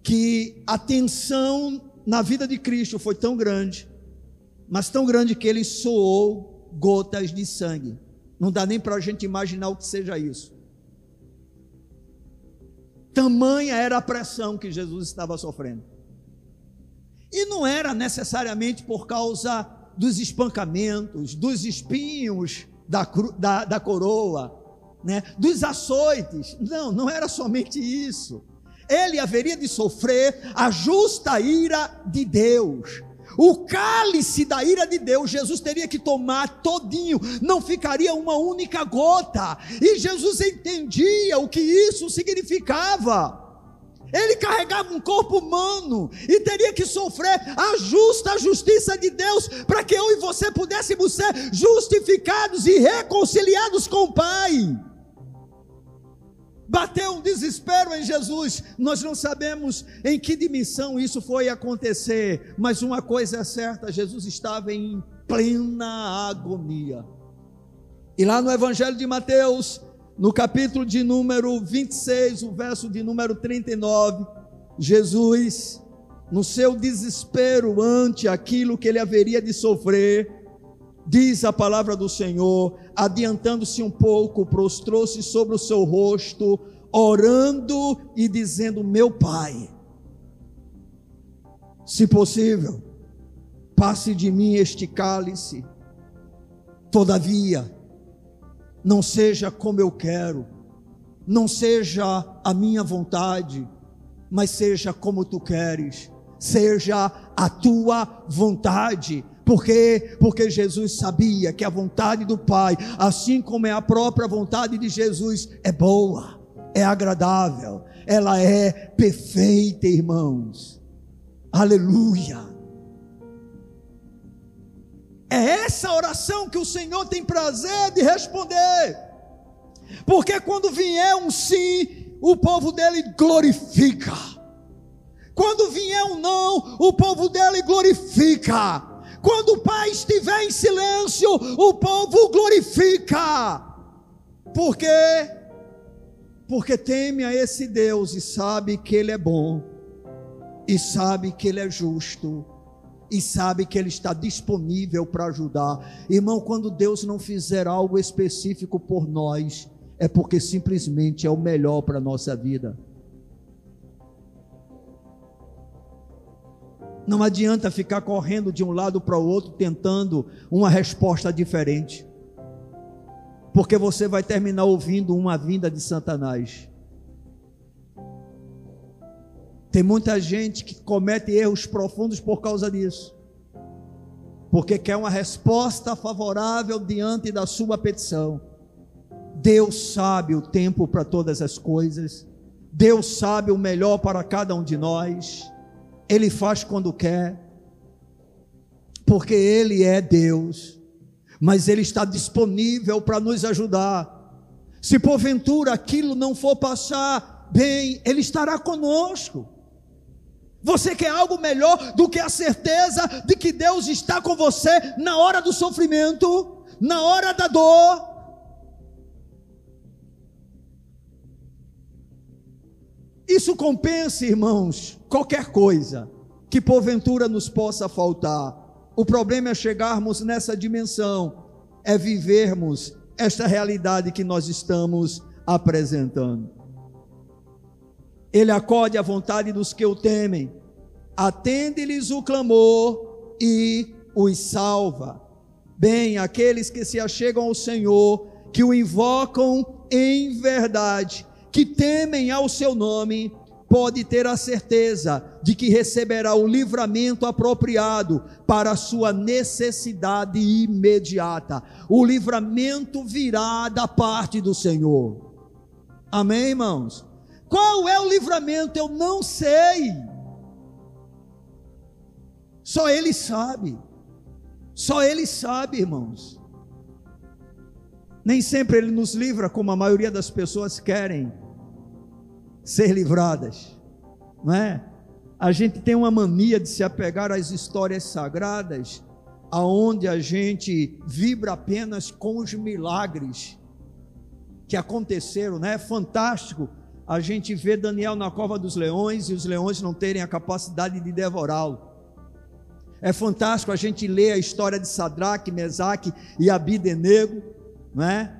que a tensão na vida de Cristo foi tão grande, mas tão grande que ele soou gotas de sangue. Não dá nem para a gente imaginar o que seja isso. Tamanha era a pressão que Jesus estava sofrendo. E não era necessariamente por causa dos espancamentos, dos espinhos da, da, da coroa, né, dos açoites. Não, não era somente isso. Ele haveria de sofrer a justa ira de Deus. O cálice da ira de Deus, Jesus teria que tomar todinho, não ficaria uma única gota. E Jesus entendia o que isso significava. Ele carregava um corpo humano e teria que sofrer a justa justiça de Deus para que eu e você pudéssemos ser justificados e reconciliados com o Pai. Bateu um desespero em Jesus. Nós não sabemos em que dimensão isso foi acontecer, mas uma coisa é certa: Jesus estava em plena agonia. E lá no Evangelho de Mateus, no capítulo de número 26, o verso de número 39, Jesus, no seu desespero ante aquilo que ele haveria de sofrer, diz a palavra do Senhor, adiantando-se um pouco, prostrou-se sobre o seu rosto, orando e dizendo: Meu Pai, se possível, passe de mim este cálice, todavia, não seja como eu quero, não seja a minha vontade, mas seja como tu queres, seja a tua vontade. Por quê? Porque Jesus sabia que a vontade do Pai, assim como é a própria vontade de Jesus, é boa, é agradável, ela é perfeita, irmãos. Aleluia. É essa oração que o Senhor tem prazer de responder. Porque quando vier um sim, o povo dele glorifica. Quando vier um não, o povo dele glorifica. Quando o pai estiver em silêncio, o povo glorifica. Por quê? Porque teme a esse Deus e sabe que Ele é bom, e sabe que Ele é justo, e sabe que Ele está disponível para ajudar. Irmão, quando Deus não fizer algo específico por nós, é porque simplesmente é o melhor para a nossa vida. Não adianta ficar correndo de um lado para o outro tentando uma resposta diferente. Porque você vai terminar ouvindo uma vinda de Satanás. Tem muita gente que comete erros profundos por causa disso. Porque quer uma resposta favorável diante da sua petição. Deus sabe o tempo para todas as coisas. Deus sabe o melhor para cada um de nós. Ele faz quando quer, porque Ele é Deus, mas Ele está disponível para nos ajudar. Se porventura aquilo não for passar bem, Ele estará conosco. Você quer algo melhor do que a certeza de que Deus está com você na hora do sofrimento, na hora da dor, Isso compensa, irmãos, qualquer coisa que porventura nos possa faltar. O problema é chegarmos nessa dimensão, é vivermos esta realidade que nós estamos apresentando. Ele acode à vontade dos que o temem, atende-lhes o clamor e os salva. Bem, aqueles que se achegam ao Senhor, que o invocam em verdade, que temem ao seu nome, pode ter a certeza de que receberá o livramento apropriado para a sua necessidade imediata. O livramento virá da parte do Senhor. Amém, irmãos? Qual é o livramento? Eu não sei. Só Ele sabe. Só Ele sabe, irmãos. Nem sempre Ele nos livra como a maioria das pessoas querem ser livradas, não é? A gente tem uma mania de se apegar às histórias sagradas, aonde a gente vibra apenas com os milagres que aconteceram, né? É fantástico a gente ver Daniel na cova dos leões e os leões não terem a capacidade de devorá-lo. É fantástico a gente ler a história de Sadraque, Mesaque e Abidenego, não é?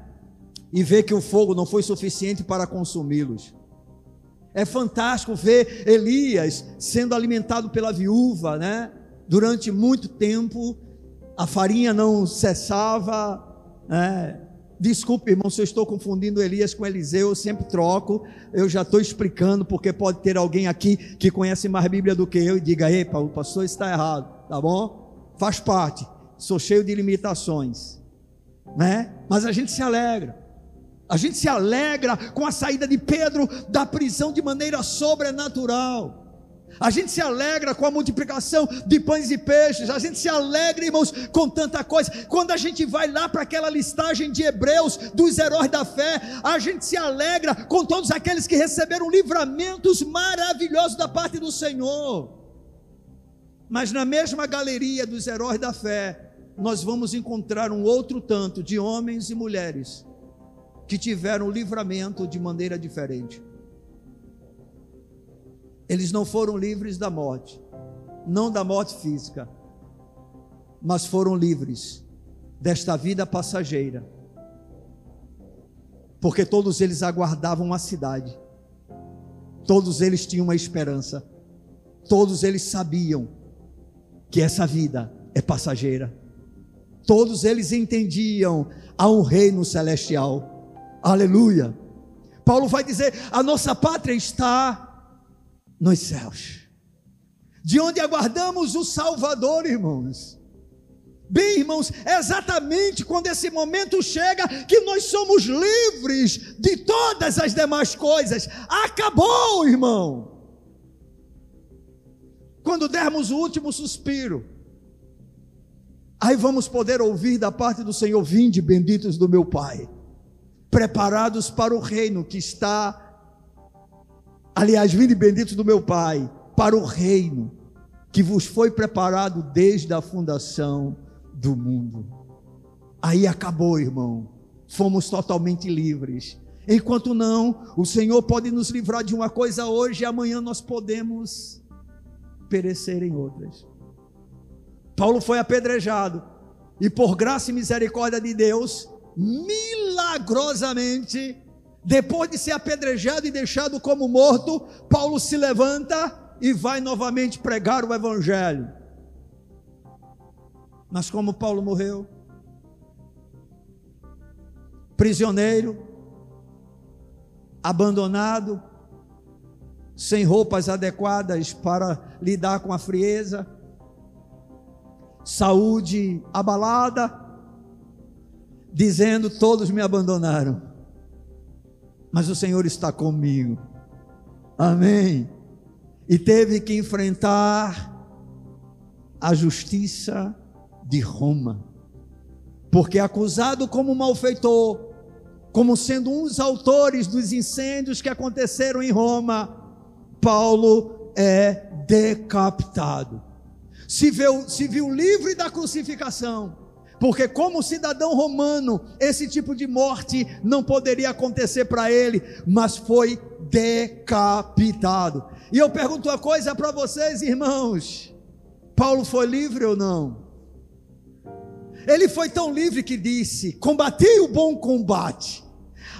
E ver que o fogo não foi suficiente para consumi-los. É fantástico ver Elias sendo alimentado pela viúva, né? Durante muito tempo, a farinha não cessava. Né? Desculpe, irmão, se eu estou confundindo Elias com Eliseu, eu sempre troco. Eu já estou explicando, porque pode ter alguém aqui que conhece mais Bíblia do que eu e diga: ei, o pastor está errado, tá bom? Faz parte, sou cheio de limitações, né? Mas a gente se alegra. A gente se alegra com a saída de Pedro da prisão de maneira sobrenatural. A gente se alegra com a multiplicação de pães e peixes. A gente se alegra, irmãos, com tanta coisa. Quando a gente vai lá para aquela listagem de Hebreus dos heróis da fé, a gente se alegra com todos aqueles que receberam livramentos maravilhosos da parte do Senhor. Mas na mesma galeria dos heróis da fé, nós vamos encontrar um outro tanto de homens e mulheres que tiveram livramento de maneira diferente. Eles não foram livres da morte, não da morte física, mas foram livres desta vida passageira, porque todos eles aguardavam a cidade, todos eles tinham uma esperança, todos eles sabiam que essa vida é passageira, todos eles entendiam há um reino celestial Aleluia. Paulo vai dizer: a nossa pátria está nos céus, de onde aguardamos o Salvador, irmãos. Bem, irmãos, é exatamente quando esse momento chega que nós somos livres de todas as demais coisas. Acabou, irmão. Quando dermos o último suspiro, aí vamos poder ouvir da parte do Senhor: Vinde, benditos do meu Pai preparados para o reino que está, aliás, vindo bendito do meu Pai, para o reino que vos foi preparado desde a fundação do mundo. Aí acabou, irmão. Fomos totalmente livres. Enquanto não, o Senhor pode nos livrar de uma coisa hoje e amanhã nós podemos perecer em outras. Paulo foi apedrejado e por graça e misericórdia de Deus, milagrosamente, depois de ser apedrejado e deixado como morto, Paulo se levanta e vai novamente pregar o evangelho. Mas como Paulo morreu, prisioneiro, abandonado, sem roupas adequadas para lidar com a frieza, saúde abalada, dizendo: Todos me abandonaram, mas o Senhor está comigo. Amém. E teve que enfrentar a justiça de Roma, porque acusado como malfeitor, como sendo um dos autores dos incêndios que aconteceram em Roma, Paulo é decapitado. Se viu, se viu livre da crucificação, porque, como cidadão romano, esse tipo de morte não poderia acontecer para ele, mas foi decapitado. E eu pergunto uma coisa para vocês, irmãos: Paulo foi livre ou não? Ele foi tão livre que disse: Combati o bom combate,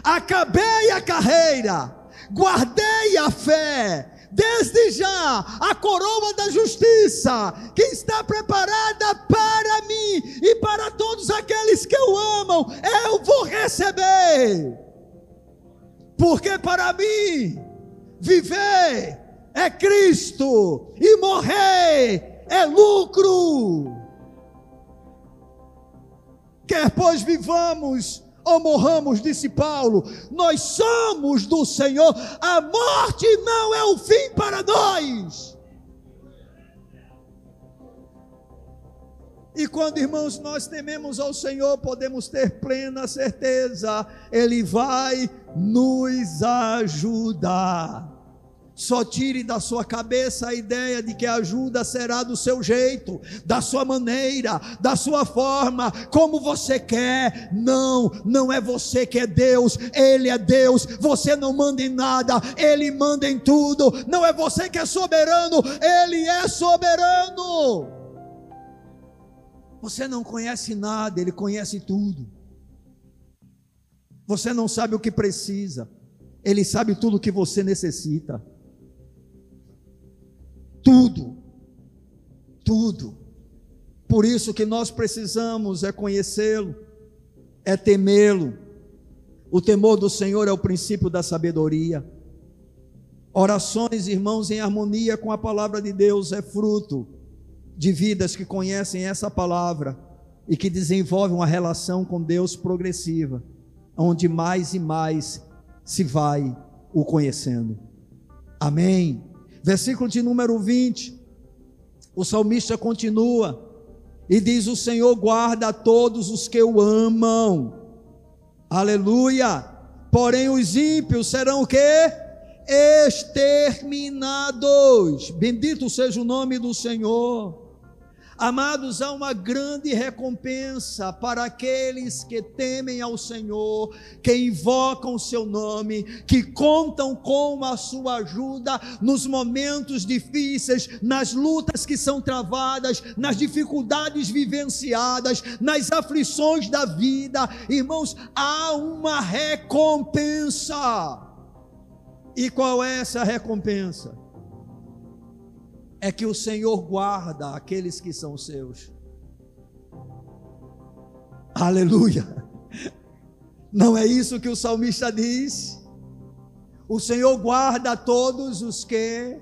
acabei a carreira, guardei a fé, desde já a coroa da justiça, que está preparada para mim e para todos aqueles que o amam, eu vou receber. Porque para mim, viver é Cristo e morrer é lucro. Quer pois vivamos ou morramos, disse Paulo, nós somos do Senhor, a morte não é o fim para nós. E quando, irmãos, nós tememos ao Senhor, podemos ter plena certeza, Ele vai nos ajudar. Só tire da sua cabeça a ideia de que a ajuda será do seu jeito, da sua maneira, da sua forma, como você quer. Não, não é você que é Deus, Ele é Deus. Você não manda em nada, Ele manda em tudo. Não é você que é soberano, Ele é soberano. Você não conhece nada, Ele conhece tudo. Você não sabe o que precisa, Ele sabe tudo o que você necessita. Tudo. Tudo. Por isso que nós precisamos é conhecê-lo, é temê-lo. O temor do Senhor é o princípio da sabedoria. Orações, irmãos, em harmonia com a palavra de Deus é fruto de vidas que conhecem essa palavra e que desenvolvem uma relação com Deus progressiva, onde mais e mais se vai o conhecendo. Amém. Versículo de número 20. O salmista continua e diz: O Senhor guarda a todos os que o amam. Aleluia. Porém, os ímpios serão o que? Exterminados. Bendito seja o nome do Senhor. Amados, há uma grande recompensa para aqueles que temem ao Senhor, que invocam o seu nome, que contam com a sua ajuda nos momentos difíceis, nas lutas que são travadas, nas dificuldades vivenciadas, nas aflições da vida. Irmãos, há uma recompensa. E qual é essa recompensa? É que o Senhor guarda aqueles que são seus. Aleluia. Não é isso que o salmista diz? O Senhor guarda todos os que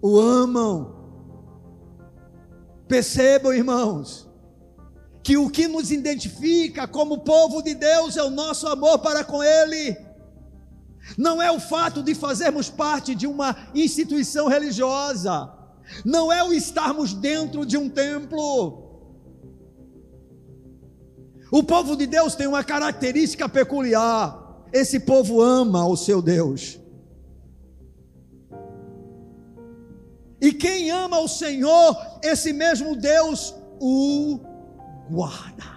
o amam. Percebam, irmãos, que o que nos identifica como povo de Deus é o nosso amor para com Ele não é o fato de fazermos parte de uma instituição religiosa, não é o estarmos dentro de um templo. O povo de Deus tem uma característica peculiar: esse povo ama o seu Deus. quem ama o Senhor, esse mesmo Deus o guarda.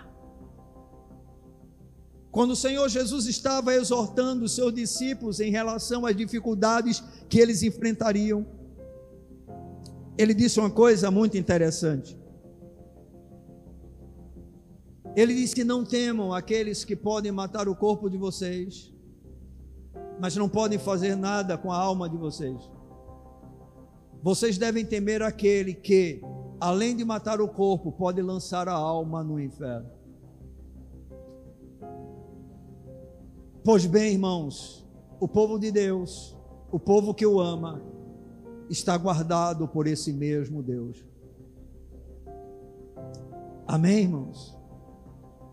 Quando o Senhor Jesus estava exortando os seus discípulos em relação às dificuldades que eles enfrentariam, ele disse uma coisa muito interessante. Ele disse que não temam aqueles que podem matar o corpo de vocês, mas não podem fazer nada com a alma de vocês. Vocês devem temer aquele que, além de matar o corpo, pode lançar a alma no inferno. Pois bem, irmãos, o povo de Deus, o povo que o ama, está guardado por esse mesmo Deus. Amém, irmãos?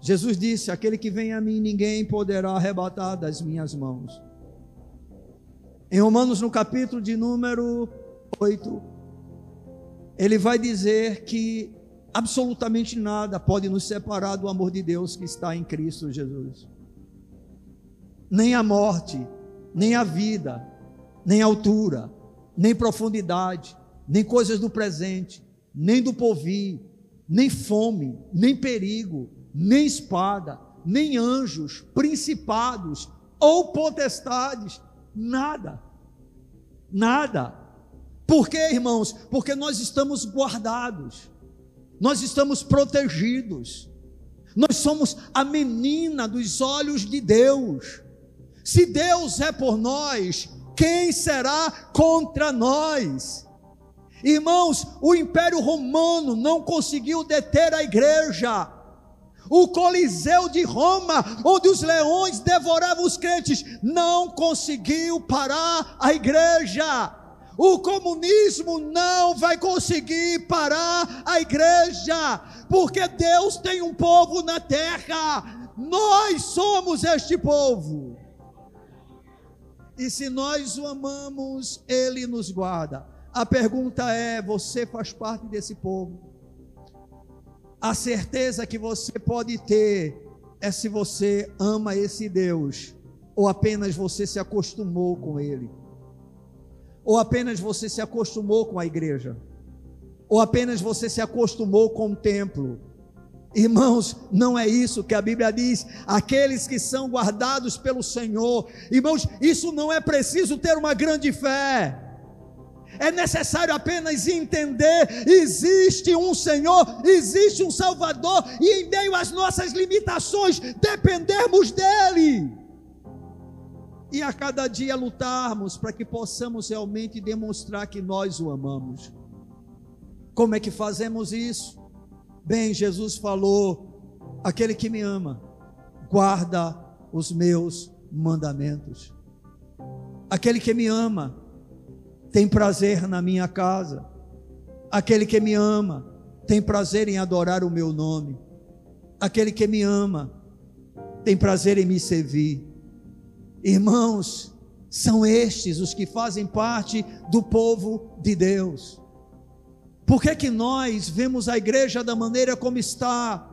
Jesus disse: Aquele que vem a mim, ninguém poderá arrebatar das minhas mãos. Em Romanos, no capítulo de número 8, ele vai dizer que absolutamente nada pode nos separar do amor de Deus que está em Cristo Jesus. Nem a morte, nem a vida, nem a altura, nem profundidade, nem coisas do presente, nem do porvir, nem fome, nem perigo nem espada, nem anjos, principados ou potestades, nada. Nada. Por quê, irmãos? Porque nós estamos guardados, nós estamos protegidos, nós somos a menina dos olhos de Deus. Se Deus é por nós, quem será contra nós? Irmãos, o Império Romano não conseguiu deter a igreja, o Coliseu de Roma, onde os leões devoravam os crentes, não conseguiu parar a igreja. O comunismo não vai conseguir parar a igreja, porque Deus tem um povo na terra, nós somos este povo. E se nós o amamos, ele nos guarda. A pergunta é: você faz parte desse povo? A certeza que você pode ter é se você ama esse Deus, ou apenas você se acostumou com Ele, ou apenas você se acostumou com a igreja, ou apenas você se acostumou com o templo. Irmãos, não é isso que a Bíblia diz. Aqueles que são guardados pelo Senhor, irmãos, isso não é preciso ter uma grande fé é necessário apenas entender: existe um Senhor, existe um Salvador, e em meio às nossas limitações, dependermos dEle. E a cada dia lutarmos para que possamos realmente demonstrar que nós o amamos. Como é que fazemos isso? Bem, Jesus falou: aquele que me ama, guarda os meus mandamentos. Aquele que me ama, tem prazer na minha casa. Aquele que me ama tem prazer em adorar o meu nome. Aquele que me ama tem prazer em me servir. Irmãos, são estes os que fazem parte do povo de Deus. Por que, que nós vemos a igreja da maneira como está?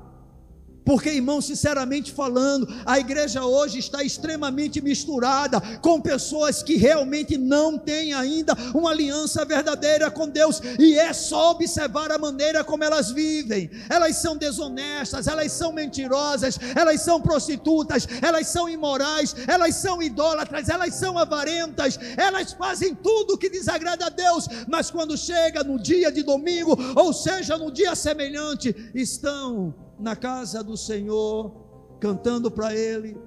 Porque, irmão, sinceramente falando, a igreja hoje está extremamente misturada com pessoas que realmente não têm ainda uma aliança verdadeira com Deus, e é só observar a maneira como elas vivem. Elas são desonestas, elas são mentirosas, elas são prostitutas, elas são imorais, elas são idólatras, elas são avarentas, elas fazem tudo que desagrada a Deus, mas quando chega no dia de domingo, ou seja, no dia semelhante, estão na casa do Senhor, cantando para Ele,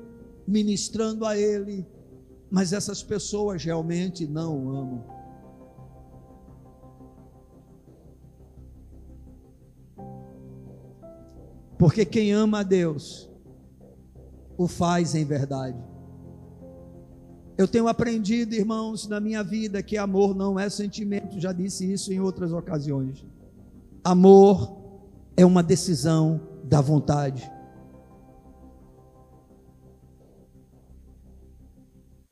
ministrando a Ele, mas essas pessoas realmente não o amam. Porque quem ama a Deus, o faz em verdade. Eu tenho aprendido, irmãos, na minha vida que amor não é sentimento, já disse isso em outras ocasiões. Amor é uma decisão da vontade.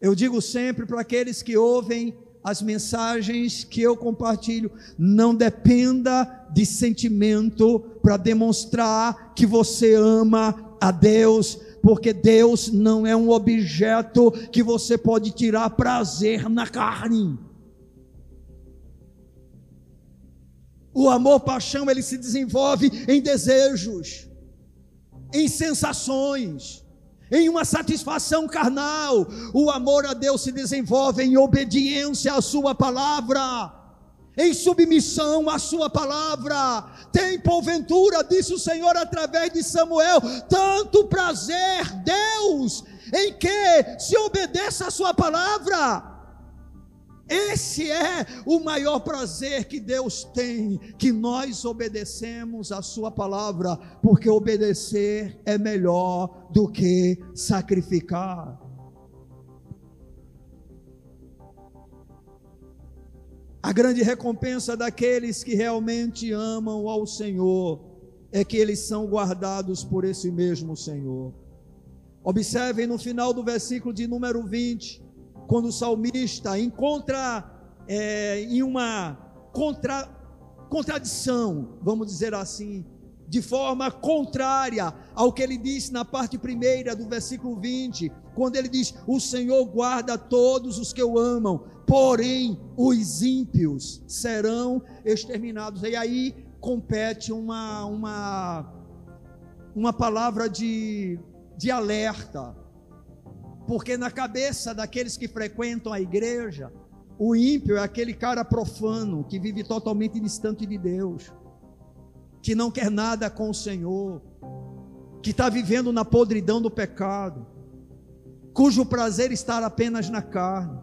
Eu digo sempre para aqueles que ouvem as mensagens que eu compartilho, não dependa de sentimento para demonstrar que você ama a Deus, porque Deus não é um objeto que você pode tirar prazer na carne. O amor paixão ele se desenvolve em desejos, em sensações, em uma satisfação carnal. O amor a Deus se desenvolve em obediência à Sua palavra, em submissão à Sua palavra. Tem porventura, disse o Senhor através de Samuel, tanto prazer, Deus, em que se obedeça à Sua palavra. Esse é o maior prazer que Deus tem, que nós obedecemos a Sua palavra, porque obedecer é melhor do que sacrificar. A grande recompensa daqueles que realmente amam ao Senhor é que eles são guardados por esse mesmo Senhor. Observem no final do versículo de número 20 quando o salmista encontra é, em uma contra, contradição, vamos dizer assim, de forma contrária ao que ele disse na parte primeira do versículo 20, quando ele diz: O Senhor guarda todos os que o amam, porém os ímpios serão exterminados. E aí compete uma, uma, uma palavra de, de alerta porque na cabeça daqueles que frequentam a igreja, o ímpio é aquele cara profano que vive totalmente distante de Deus, que não quer nada com o Senhor, que está vivendo na podridão do pecado, cujo prazer está apenas na carne.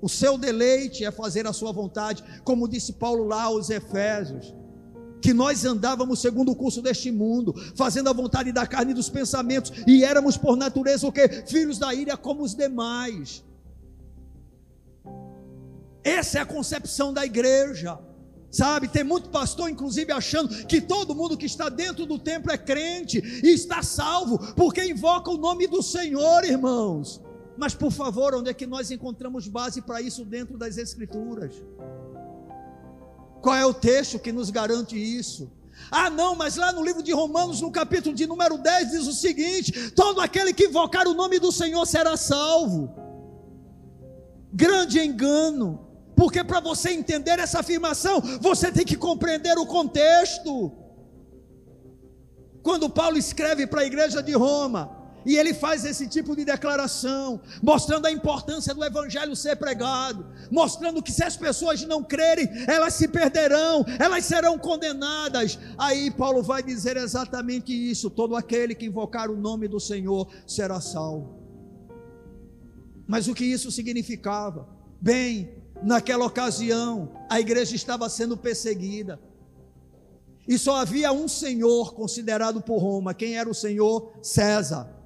O seu deleite é fazer a sua vontade, como disse Paulo lá aos Efésios que nós andávamos segundo o curso deste mundo, fazendo a vontade da carne e dos pensamentos, e éramos por natureza o que? Filhos da ira como os demais. Essa é a concepção da igreja. Sabe, tem muito pastor, inclusive, achando que todo mundo que está dentro do templo é crente e está salvo, porque invoca o nome do Senhor, irmãos. Mas, por favor, onde é que nós encontramos base para isso dentro das Escrituras? Qual é o texto que nos garante isso? Ah, não, mas lá no livro de Romanos, no capítulo de número 10, diz o seguinte: todo aquele que invocar o nome do Senhor será salvo. Grande engano, porque para você entender essa afirmação, você tem que compreender o contexto. Quando Paulo escreve para a igreja de Roma, e ele faz esse tipo de declaração, mostrando a importância do evangelho ser pregado, mostrando que se as pessoas não crerem, elas se perderão, elas serão condenadas. Aí Paulo vai dizer exatamente isso: todo aquele que invocar o nome do Senhor será salvo. Mas o que isso significava? Bem, naquela ocasião, a igreja estava sendo perseguida. E só havia um senhor considerado por Roma. Quem era o senhor? César.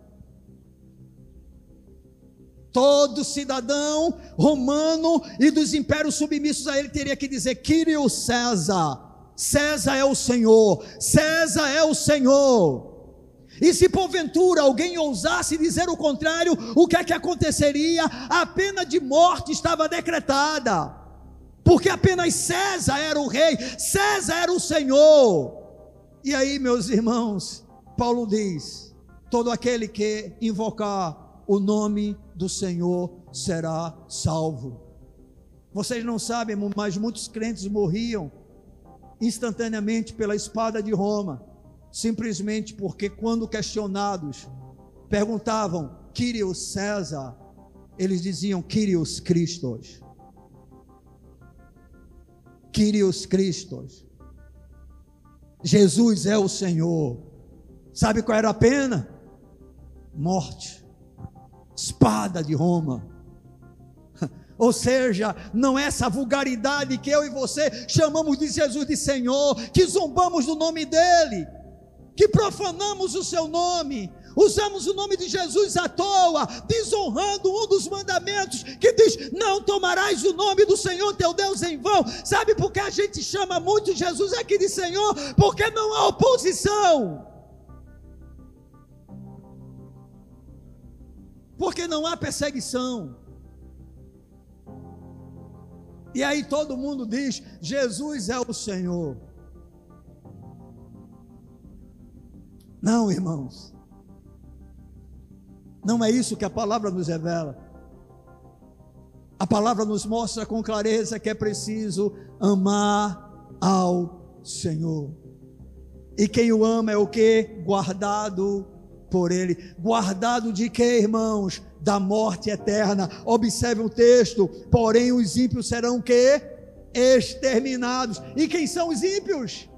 Todo cidadão romano e dos impérios submissos a ele teria que dizer: Quírio César, César é o Senhor, César é o Senhor. E se porventura alguém ousasse dizer o contrário, o que é que aconteceria? A pena de morte estava decretada, porque apenas César era o rei, César era o Senhor. E aí, meus irmãos, Paulo diz: todo aquele que invocar o nome do Senhor será salvo. Vocês não sabem, mas muitos crentes morriam instantaneamente pela espada de Roma, simplesmente porque, quando questionados, perguntavam: Kyrios César, eles diziam Kyrios Christos. Kyrios Christos. Jesus é o Senhor. Sabe qual era a pena? Morte espada de Roma. Ou seja, não é essa vulgaridade que eu e você chamamos de Jesus de Senhor, que zombamos do nome dele, que profanamos o seu nome, usamos o nome de Jesus à toa, desonrando um dos mandamentos que diz: Não tomarás o nome do Senhor teu Deus em vão. Sabe por que a gente chama muito Jesus aqui de Senhor? Porque não há oposição. Porque não há perseguição. E aí todo mundo diz: Jesus é o Senhor. Não, irmãos. Não é isso que a palavra nos revela. A palavra nos mostra com clareza que é preciso amar ao Senhor. E quem o ama é o que? Guardado por ele. Guardado de quê, irmãos? Da morte eterna. Observe o texto. Porém, os ímpios serão que? Exterminados. E quem são os ímpios?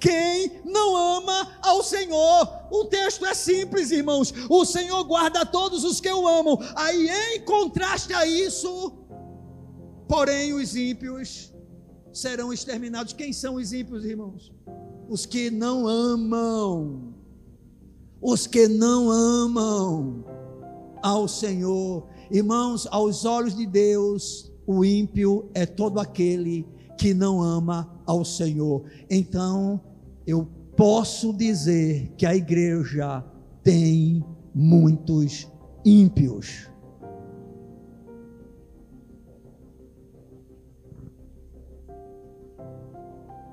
quem não ama ao Senhor. O texto é simples, irmãos. O Senhor guarda todos os que o amam. Aí, em contraste a isso, porém, os ímpios serão exterminados. Quem são os ímpios, irmãos? Os que não amam. Os que não amam ao Senhor. Irmãos, aos olhos de Deus, o ímpio é todo aquele que não ama ao Senhor. Então, eu posso dizer que a igreja tem muitos ímpios.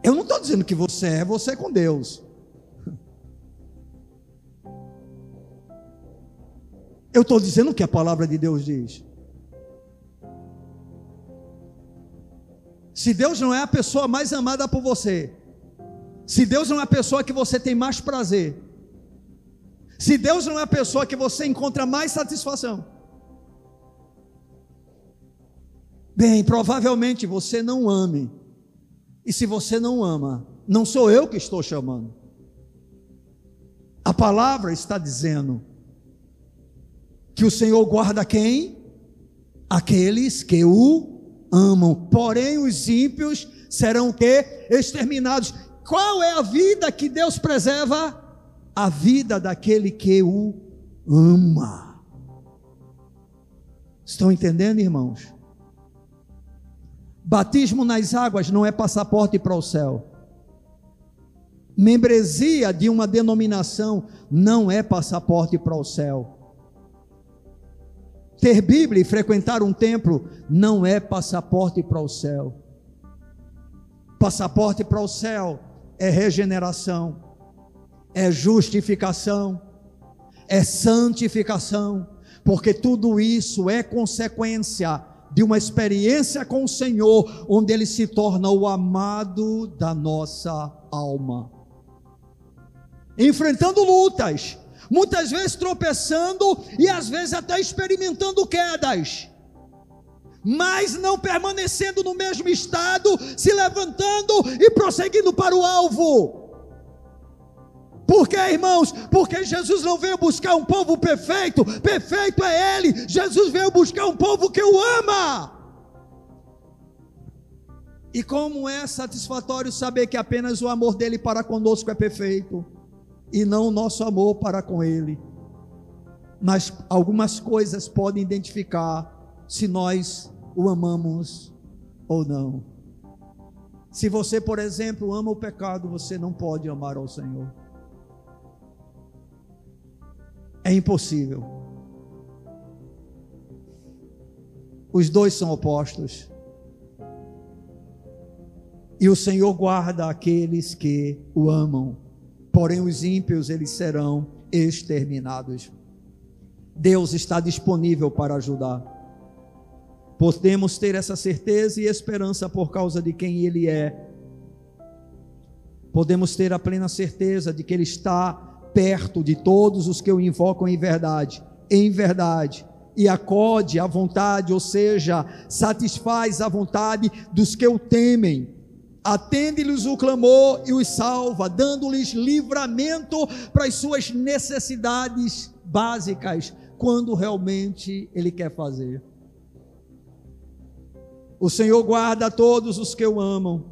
Eu não estou dizendo que você é, você é com Deus. Eu estou dizendo o que a palavra de Deus diz. Se Deus não é a pessoa mais amada por você, se Deus não é a pessoa que você tem mais prazer, se Deus não é a pessoa que você encontra mais satisfação, bem, provavelmente você não ame. E se você não ama, não sou eu que estou chamando. A palavra está dizendo que o Senhor guarda quem? Aqueles que o amam. Porém, os ímpios serão que exterminados. Qual é a vida que Deus preserva? A vida daquele que o ama. Estão entendendo, irmãos? Batismo nas águas não é passaporte para o céu. Membresia de uma denominação não é passaporte para o céu. Ter Bíblia e frequentar um templo não é passaporte para o céu. Passaporte para o céu é regeneração, é justificação, é santificação, porque tudo isso é consequência de uma experiência com o Senhor, onde Ele se torna o amado da nossa alma. Enfrentando lutas, muitas vezes tropeçando e às vezes até experimentando quedas mas não permanecendo no mesmo estado, se levantando e prosseguindo para o alvo. Por irmãos? Porque Jesus não veio buscar um povo perfeito, perfeito é Ele. Jesus veio buscar um povo que o ama. E como é satisfatório saber que apenas o amor dele para conosco é perfeito, e não o nosso amor para com ele. Mas algumas coisas podem identificar se nós o amamos ou não. Se você, por exemplo, ama o pecado, você não pode amar ao Senhor. É impossível. Os dois são opostos. E o Senhor guarda aqueles que o amam, porém os ímpios eles serão exterminados. Deus está disponível para ajudar. Podemos ter essa certeza e esperança por causa de quem Ele é. Podemos ter a plena certeza de que Ele está perto de todos os que o invocam em verdade, em verdade, e acode à vontade, ou seja, satisfaz a vontade dos que o temem. Atende-lhes o clamor e os salva, dando-lhes livramento para as suas necessidades básicas, quando realmente Ele quer fazer. O Senhor guarda todos os que o amam,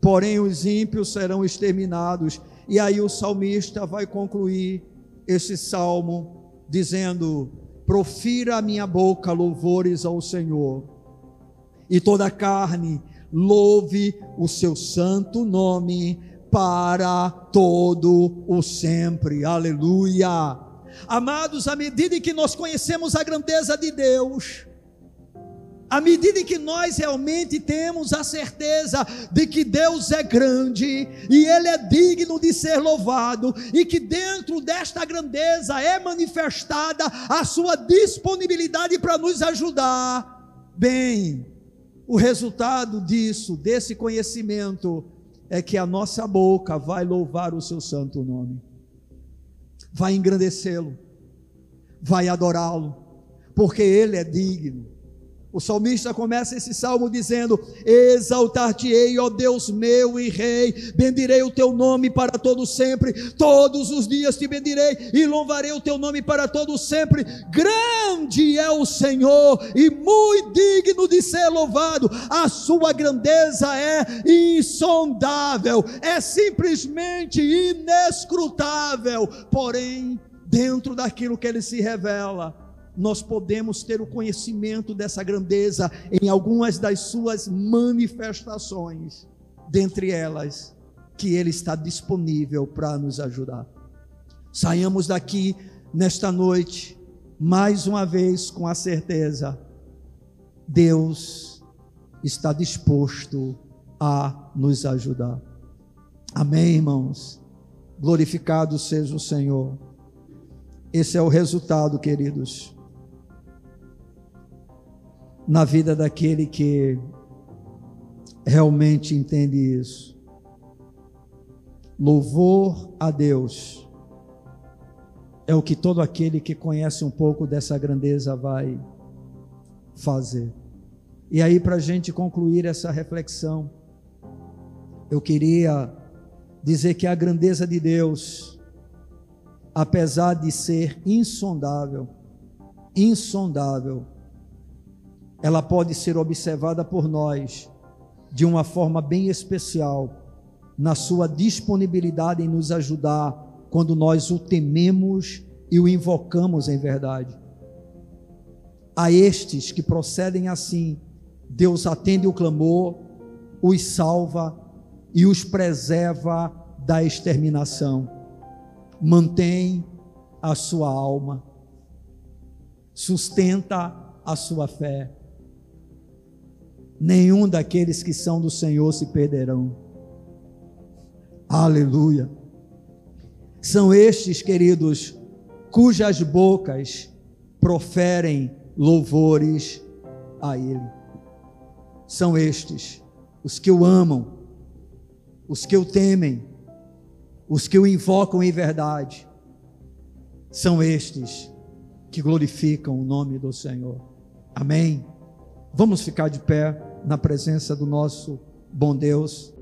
porém os ímpios serão exterminados. E aí o salmista vai concluir esse salmo dizendo: Profira a minha boca louvores ao Senhor, e toda a carne louve o seu santo nome para todo o sempre. Aleluia. Amados, à medida em que nós conhecemos a grandeza de Deus, à medida que nós realmente temos a certeza de que Deus é grande e Ele é digno de ser louvado, e que dentro desta grandeza é manifestada a Sua disponibilidade para nos ajudar, bem, o resultado disso, desse conhecimento, é que a nossa boca vai louvar o seu santo nome, vai engrandecê-lo, vai adorá-lo, porque ele é digno. O salmista começa esse salmo dizendo: Exaltar-te-ei, ó Deus meu e Rei, bendirei o teu nome para todo sempre, todos os dias te bendirei e louvarei o teu nome para todo sempre. Grande é o Senhor e muito digno de ser louvado, a sua grandeza é insondável, é simplesmente inescrutável, porém, dentro daquilo que ele se revela nós podemos ter o conhecimento dessa grandeza em algumas das suas manifestações, dentre elas, que Ele está disponível para nos ajudar. Saiamos daqui nesta noite, mais uma vez, com a certeza: Deus está disposto a nos ajudar. Amém, irmãos? Glorificado seja o Senhor. Esse é o resultado, queridos na vida daquele que realmente entende isso. Louvor a Deus é o que todo aquele que conhece um pouco dessa grandeza vai fazer. E aí, para a gente concluir essa reflexão, eu queria dizer que a grandeza de Deus, apesar de ser insondável, insondável, ela pode ser observada por nós de uma forma bem especial, na sua disponibilidade em nos ajudar quando nós o tememos e o invocamos em verdade. A estes que procedem assim, Deus atende o clamor, os salva e os preserva da exterminação. Mantém a sua alma, sustenta a sua fé nenhum daqueles que são do Senhor se perderão. Aleluia. São estes, queridos, cujas bocas proferem louvores a Ele. São estes, os que o amam, os que o temem, os que o invocam em verdade. São estes que glorificam o nome do Senhor. Amém. Vamos ficar de pé na presença do nosso bom Deus.